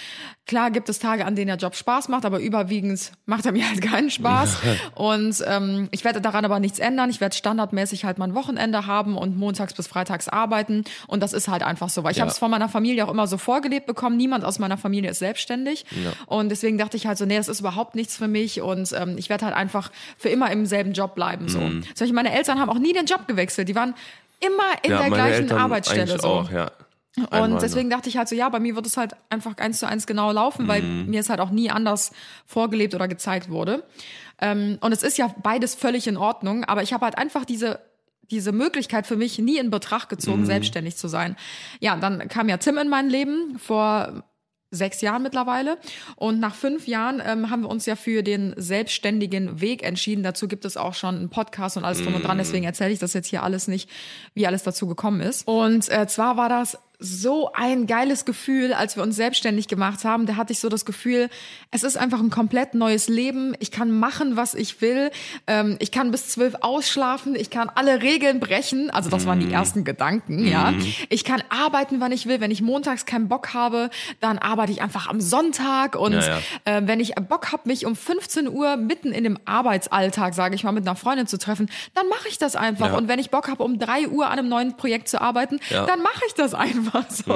klar gibt es Tage, an denen der Job Spaß macht, aber überwiegend macht er mir halt keinen Spaß. *laughs* und ähm, ich werde daran aber nichts ändern. Ich werde standardmäßig halt mein Wochenende haben und montags bis freitags arbeiten. Und das ist halt einfach so, weil ich Ja. habe es von meiner Familie auch immer so vorgelebt bekommen. Niemand aus meiner Familie ist selbstständig. Und deswegen dachte ich halt so, nee, das ist überhaupt nichts für mich. Und ähm, ich werde halt einfach für immer im selben Job bleiben. So. Mhm. Zum Beispiel meine Eltern haben auch nie den Job gewechselt. Die waren immer in ja, der meine gleichen Eltern Arbeitsstelle. eigentlich So. auch, ja. Und ne? deswegen dachte ich halt so, ja, bei mir wird es halt einfach eins zu eins genau laufen, weil Mhm. mir es halt auch nie anders vorgelebt oder gezeigt wurde. Ähm, und es ist ja beides völlig in Ordnung, aber ich habe halt einfach diese diese Möglichkeit für mich nie in Betracht gezogen, selbstständig zu sein. Ja, dann kam ja Tim in mein Leben vor sechs Jahren mittlerweile. Und nach fünf Jahren ähm, haben wir uns ja für den selbstständigen Weg entschieden. Dazu gibt es auch schon einen Podcast und alles drum und dran. Deswegen erzähle ich das jetzt hier alles nicht, wie alles dazu gekommen ist. Und äh, zwar war das so ein geiles Gefühl, als wir uns selbstständig gemacht haben. Da hatte ich so das Gefühl, es ist einfach ein komplett neues Leben. Ich kann machen, was ich will. Ähm, ich kann bis zwölf ausschlafen. Ich kann alle Regeln brechen. Also das waren die ersten Gedanken, ja. Ich kann arbeiten, wann ich will. Wenn ich montags keinen Bock habe, dann arbeite ich einfach am Sonntag. Und Ja, ja. Äh, wenn ich Bock habe, mich um 15 Uhr mitten in dem Arbeitsalltag, sage ich mal, mit einer Freundin zu treffen, dann mache ich das einfach. Ja. Und wenn ich Bock habe, um drei Uhr an einem neuen Projekt zu arbeiten, dann mache ich das einfach *laughs* so.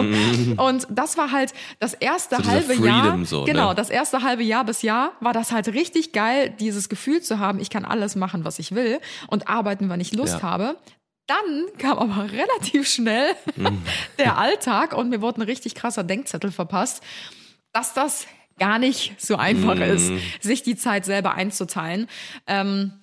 Und das war halt das erste So halbe Freedom Jahr. so, ne? genau, das erste halbe Jahr bis Jahr war das halt richtig geil, dieses Gefühl zu haben, ich kann alles machen, was ich will und arbeiten, wann ich Lust Ja. habe. Dann kam aber *laughs* relativ schnell Mhm. *laughs* der Alltag und mir wurde ein richtig krasser Denkzettel verpasst, dass das gar nicht so einfach Mhm. ist, sich die Zeit selber einzuteilen. Ähm,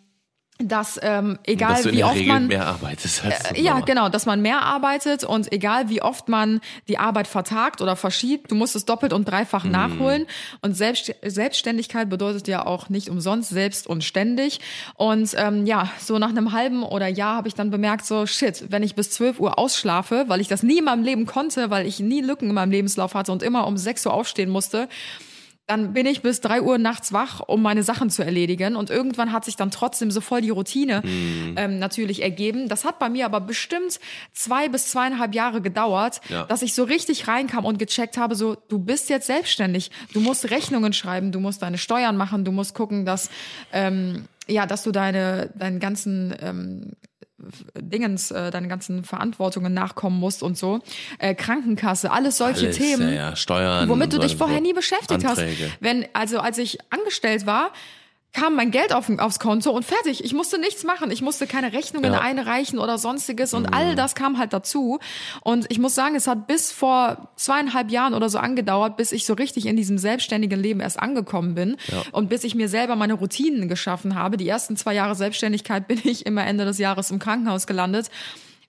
dass ähm, egal Dass wie oft Regel man mehr arbeitest äh, ja, genau, dass man mehr arbeitet und egal wie oft man die Arbeit vertagt oder verschiebt, du musst es doppelt und dreifach Mhm. nachholen. Und Selbst Selbstständigkeit bedeutet ja auch nicht umsonst selbst und ständig. Und ähm, ja, so nach einem halben oder Jahr habe ich dann bemerkt, so shit, wenn ich bis 12 Uhr ausschlafe, weil ich das nie in meinem Leben konnte, weil ich nie Lücken in meinem Lebenslauf hatte und immer um 6 Uhr aufstehen musste, dann bin ich bis drei Uhr nachts wach, um meine Sachen zu erledigen. Und irgendwann hat sich dann trotzdem so voll die Routine ähm, natürlich ergeben. Das hat bei mir aber bestimmt zwei bis zweieinhalb Jahre gedauert, Ja. dass ich so richtig reinkam und gecheckt habe, so, du bist jetzt selbstständig. Du musst Rechnungen schreiben, du musst deine Steuern machen, du musst gucken, dass, ähm, ja, dass du deine, deinen ganzen, ähm, Dingens, äh, deine ganzen Verantwortungen nachkommen musst und so. Äh, Krankenkasse, alles solche Alles, Themen Ja, ja, Steuern. womit du dich vorher nie beschäftigt Anträge. hast. Wenn, also als ich angestellt war, kam mein Geld auf, aufs Konto und fertig. Ich musste nichts machen. Ich musste keine Rechnungen Ja. Mhm. einreichen oder sonstiges und all das kam halt dazu. Und ich muss sagen, es hat bis vor zweieinhalb Jahren oder so angedauert, bis ich so richtig in diesem selbstständigen Leben erst angekommen bin Ja. und bis ich mir selber meine Routinen geschaffen habe. Die ersten zwei Jahre Selbstständigkeit *laughs* bin ich immer Ende des Jahres im Krankenhaus gelandet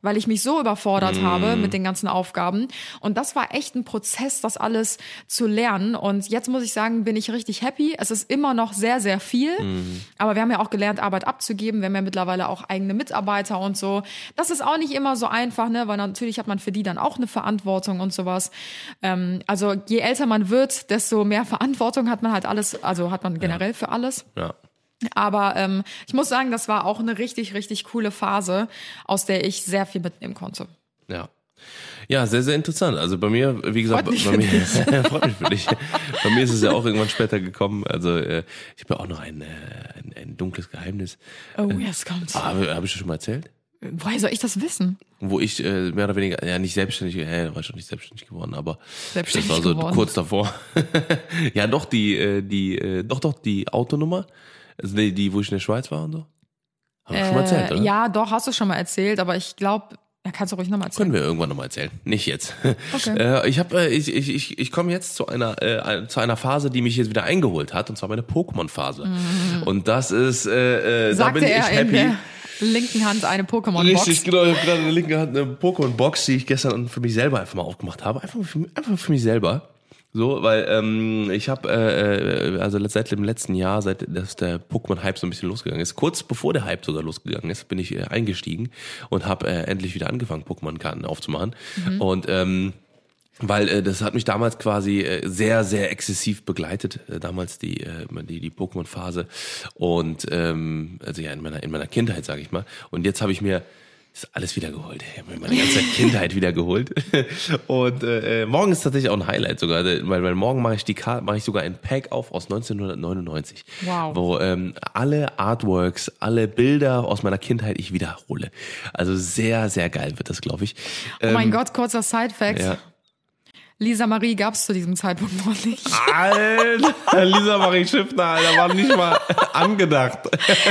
weil ich mich so überfordert Mhm. habe mit den ganzen Aufgaben. Und das war echt ein Prozess, das alles zu lernen. Und jetzt muss ich sagen, bin ich richtig happy. Es ist immer noch sehr, sehr viel. Mhm. Aber wir haben ja auch gelernt, Arbeit abzugeben. Wir haben ja mittlerweile auch eigene Mitarbeiter und so. Das ist auch nicht immer so einfach, ne? weil natürlich hat man für die dann auch eine Verantwortung und sowas. Ähm, also je älter man wird, desto mehr Verantwortung hat man halt alles, also hat man generell für alles. Ja. Aber ähm, ich muss sagen, das war auch eine richtig, richtig coole Phase, aus der ich sehr viel mitnehmen konnte. Ja. Ja, sehr, sehr interessant. Also bei mir, wie gesagt, bei mir, *laughs* freut mich für dich. Bei mir ist es ja auch irgendwann später gekommen. Also äh, ich habe ja auch noch ein, äh, ein, ein dunkles Geheimnis. Oh, jetzt kommt's. Ah, Habe hab ich das schon mal erzählt? Woher soll ich das wissen? Wo ich äh, mehr oder weniger, ja nicht selbstständig, äh, da war ich schon nicht selbstständig geworden, aber Selbstständig das war so geworden. kurz davor. *laughs* ja, doch die, äh, die, äh, doch, doch die Autonummer, also die, die, wo ich in der Schweiz war und so. Hab ich schon mal erzählt, Äh, oder? ja, doch, hast du schon mal erzählt, aber ich glaube, ja, kannst du ruhig nochmal erzählen. Können wir irgendwann nochmal erzählen. Nicht jetzt. *laughs* Okay. Äh, ich habe, äh, ich, ich, ich, ich komme jetzt zu einer, äh, zu einer Phase, die mich jetzt wieder eingeholt hat, und zwar meine Pokémon-Phase. Und das ist, äh, äh, da bin ich happy. Linken Hand eine Pokémon-Box. Richtig, genau. Ich habe gerade in der linken Hand eine Pokémon-Box, die ich gestern für mich selber einfach mal aufgemacht habe. Einfach für, einfach für mich selber. So, weil ähm, ich habe, äh, äh, also seit dem letzten Jahr, seit dass der Pokémon-Hype so ein bisschen losgegangen ist, kurz bevor der Hype sogar losgegangen ist, bin ich äh, eingestiegen und habe äh, endlich wieder angefangen, Pokémon-Karten aufzumachen. Und ähm, weil äh, das hat mich damals quasi äh, sehr, sehr exzessiv begleitet, äh, damals die, äh, die, die Pokémon-Phase. Und ähm, also ja, in meiner, in meiner Kindheit, sage ich mal. Und jetzt habe ich mir ist alles wiedergeholt. Ich habe mir meine ganze *laughs* Kindheit wiedergeholt. *laughs* Und äh, äh, morgen ist tatsächlich auch ein Highlight sogar, weil, weil morgen mache ich die Karte, mache ich sogar ein Pack auf aus 1999. Wow. Wo ähm, alle Artworks, alle Bilder aus meiner Kindheit ich wiederhole. Also sehr, sehr geil wird das, glaube ich. Oh mein Gott, kurzer Side-Fact. Ja. Lisa Marie gab es zu diesem Zeitpunkt noch nicht. Alter, Lisa Marie Schiffner, Alter, war nicht mal angedacht.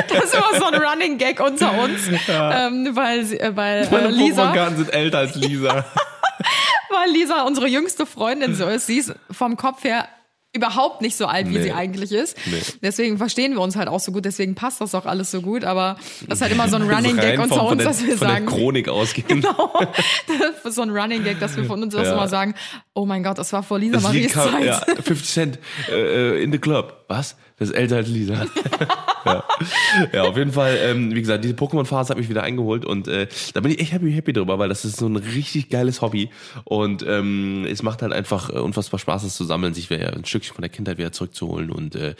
Das ist immer so ein Running Gag unter uns, ähm, weil, äh, weil äh, Meine Lisa, Pokémon-Karten sind älter als Lisa. *laughs* weil Lisa unsere jüngste Freundin so ist. Sie ist vom Kopf her überhaupt nicht so alt, wie Nee. sie eigentlich ist. Nee. Deswegen verstehen wir uns halt auch so gut, deswegen passt das auch alles so gut, aber das ist halt immer so ein *laughs* Running Gag unter von, von uns, der, dass wir von sagen, der Chronik ausgehen. *laughs* ist so ein Running Gag, dass wir von uns das Ja. immer sagen, oh mein Gott, das war vor Lisa Das Maries Zeit. ja, 50 Cent äh, äh, in the club. Was? Das ist älter als Lisa. *laughs* ja. ja, auf jeden Fall, ähm, wie gesagt, diese Pokémon-Phase hat mich wieder eingeholt und äh, da bin ich echt happy, happy drüber, weil das ist so ein richtig geiles Hobby und ähm, es macht halt einfach äh, unfassbar Spaß, das zu sammeln, sich wieder ein Stückchen von der Kindheit wieder zurückzuholen und äh,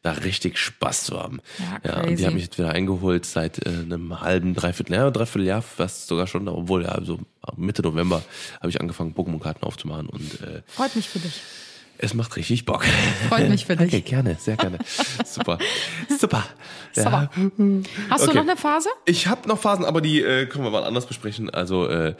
da richtig Spaß zu haben. Ja, und die hat mich jetzt wieder eingeholt seit äh, einem halben, dreiviertel Jahr, dreiviertel Jahr, fast sogar schon, obwohl ja, so Mitte November habe ich angefangen, Pokémon-Karten aufzumachen und äh, Freut mich für dich. Es macht richtig Bock. Freut mich für *laughs* dich. Okay, gerne, sehr gerne. Super. Super. Super. Hast du Okay. noch eine Phase? Ich habe noch Phasen, aber die äh, können wir mal anders besprechen. Also, äh,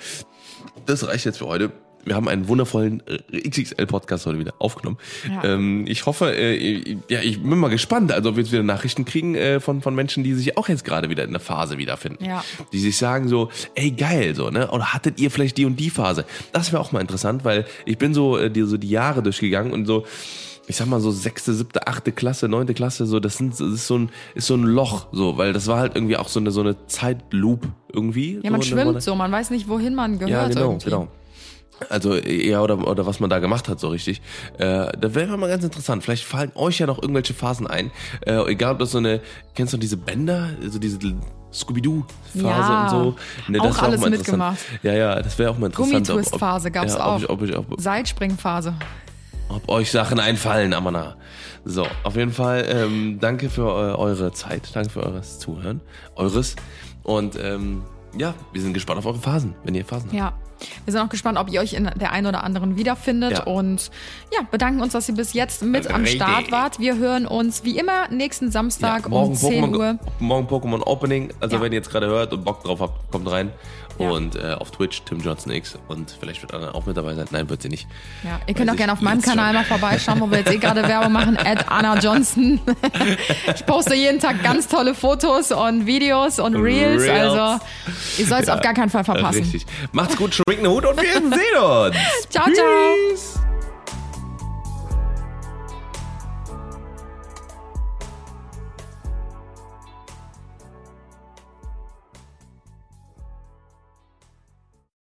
das reicht jetzt für heute. Wir haben einen wundervollen äh, XXL-Podcast heute wieder aufgenommen. Ja. Ähm, ich hoffe, äh, ja, ich bin mal gespannt, also ob wir jetzt wieder Nachrichten kriegen äh, von, von Menschen, die sich auch jetzt gerade wieder in der Phase wiederfinden. Ja. Die sich sagen so, ey geil, so, ne? Oder hattet ihr vielleicht die und die Phase? Das wäre auch mal interessant, weil ich bin so, äh, die, so die Jahre durchgegangen und so, ich sag mal so sechste, siebte, achte Klasse, neunte Klasse, so, das sind, das ist so ein, ist so ein Loch, so, weil das war halt irgendwie auch so eine, so eine Zeitloop irgendwie. Ja, man so, schwimmt ne? so, man weiß nicht, wohin man gehört Ja, genau, irgendwie. genau. Also ja, oder, oder was man da gemacht hat, so richtig. Äh, da wäre mal ganz interessant. Vielleicht fallen euch ja noch irgendwelche Phasen ein. Äh, egal ob das so eine, kennst du diese Bänder, also diese Scooby-Doo-Phase Ja, und so. Ne, auch alles interessant. mitgemacht. Ja, ja, das wäre auch mal interessant. Gummitwist-Phase gab's ja, auch. Ob, ich, ob, ich, ob, Seilspringphase. ob euch Sachen einfallen, Amana. So, auf jeden Fall, ähm, danke für eu eure Zeit, danke für eures Zuhören, eures. Und ähm, ja, wir sind gespannt auf eure Phasen, wenn ihr Phasen habt. Ja. Wir sind auch gespannt, ob ihr euch in der einen oder anderen wiederfindet. Ja. Und ja, bedanken uns, dass ihr bis jetzt mit am Richtig. Start wart. Wir hören uns wie immer nächsten Samstag um 10 Pokémon, Uhr. Morgen Pokémon Opening. Also Ja. wenn ihr jetzt gerade hört und Bock drauf habt, kommt rein. Ja. Und äh, auf Twitch Tim Johnson X. Und vielleicht wird Anna auch mit dabei sein. Nein, wird sie nicht. Ja, ihr könnt auch gerne auf meinem Kanal schon. mal vorbeischauen, wo wir jetzt eh gerade Werbung machen. *laughs* At Anna Johnson. ich poste jeden Tag ganz tolle Fotos und Videos und Reels. Reels. Also ihr sollt es auf gar keinen Fall verpassen. Richtig. Macht's gut, schwingt einen Hut und wir sehen uns. Ciao, ciao. Peace.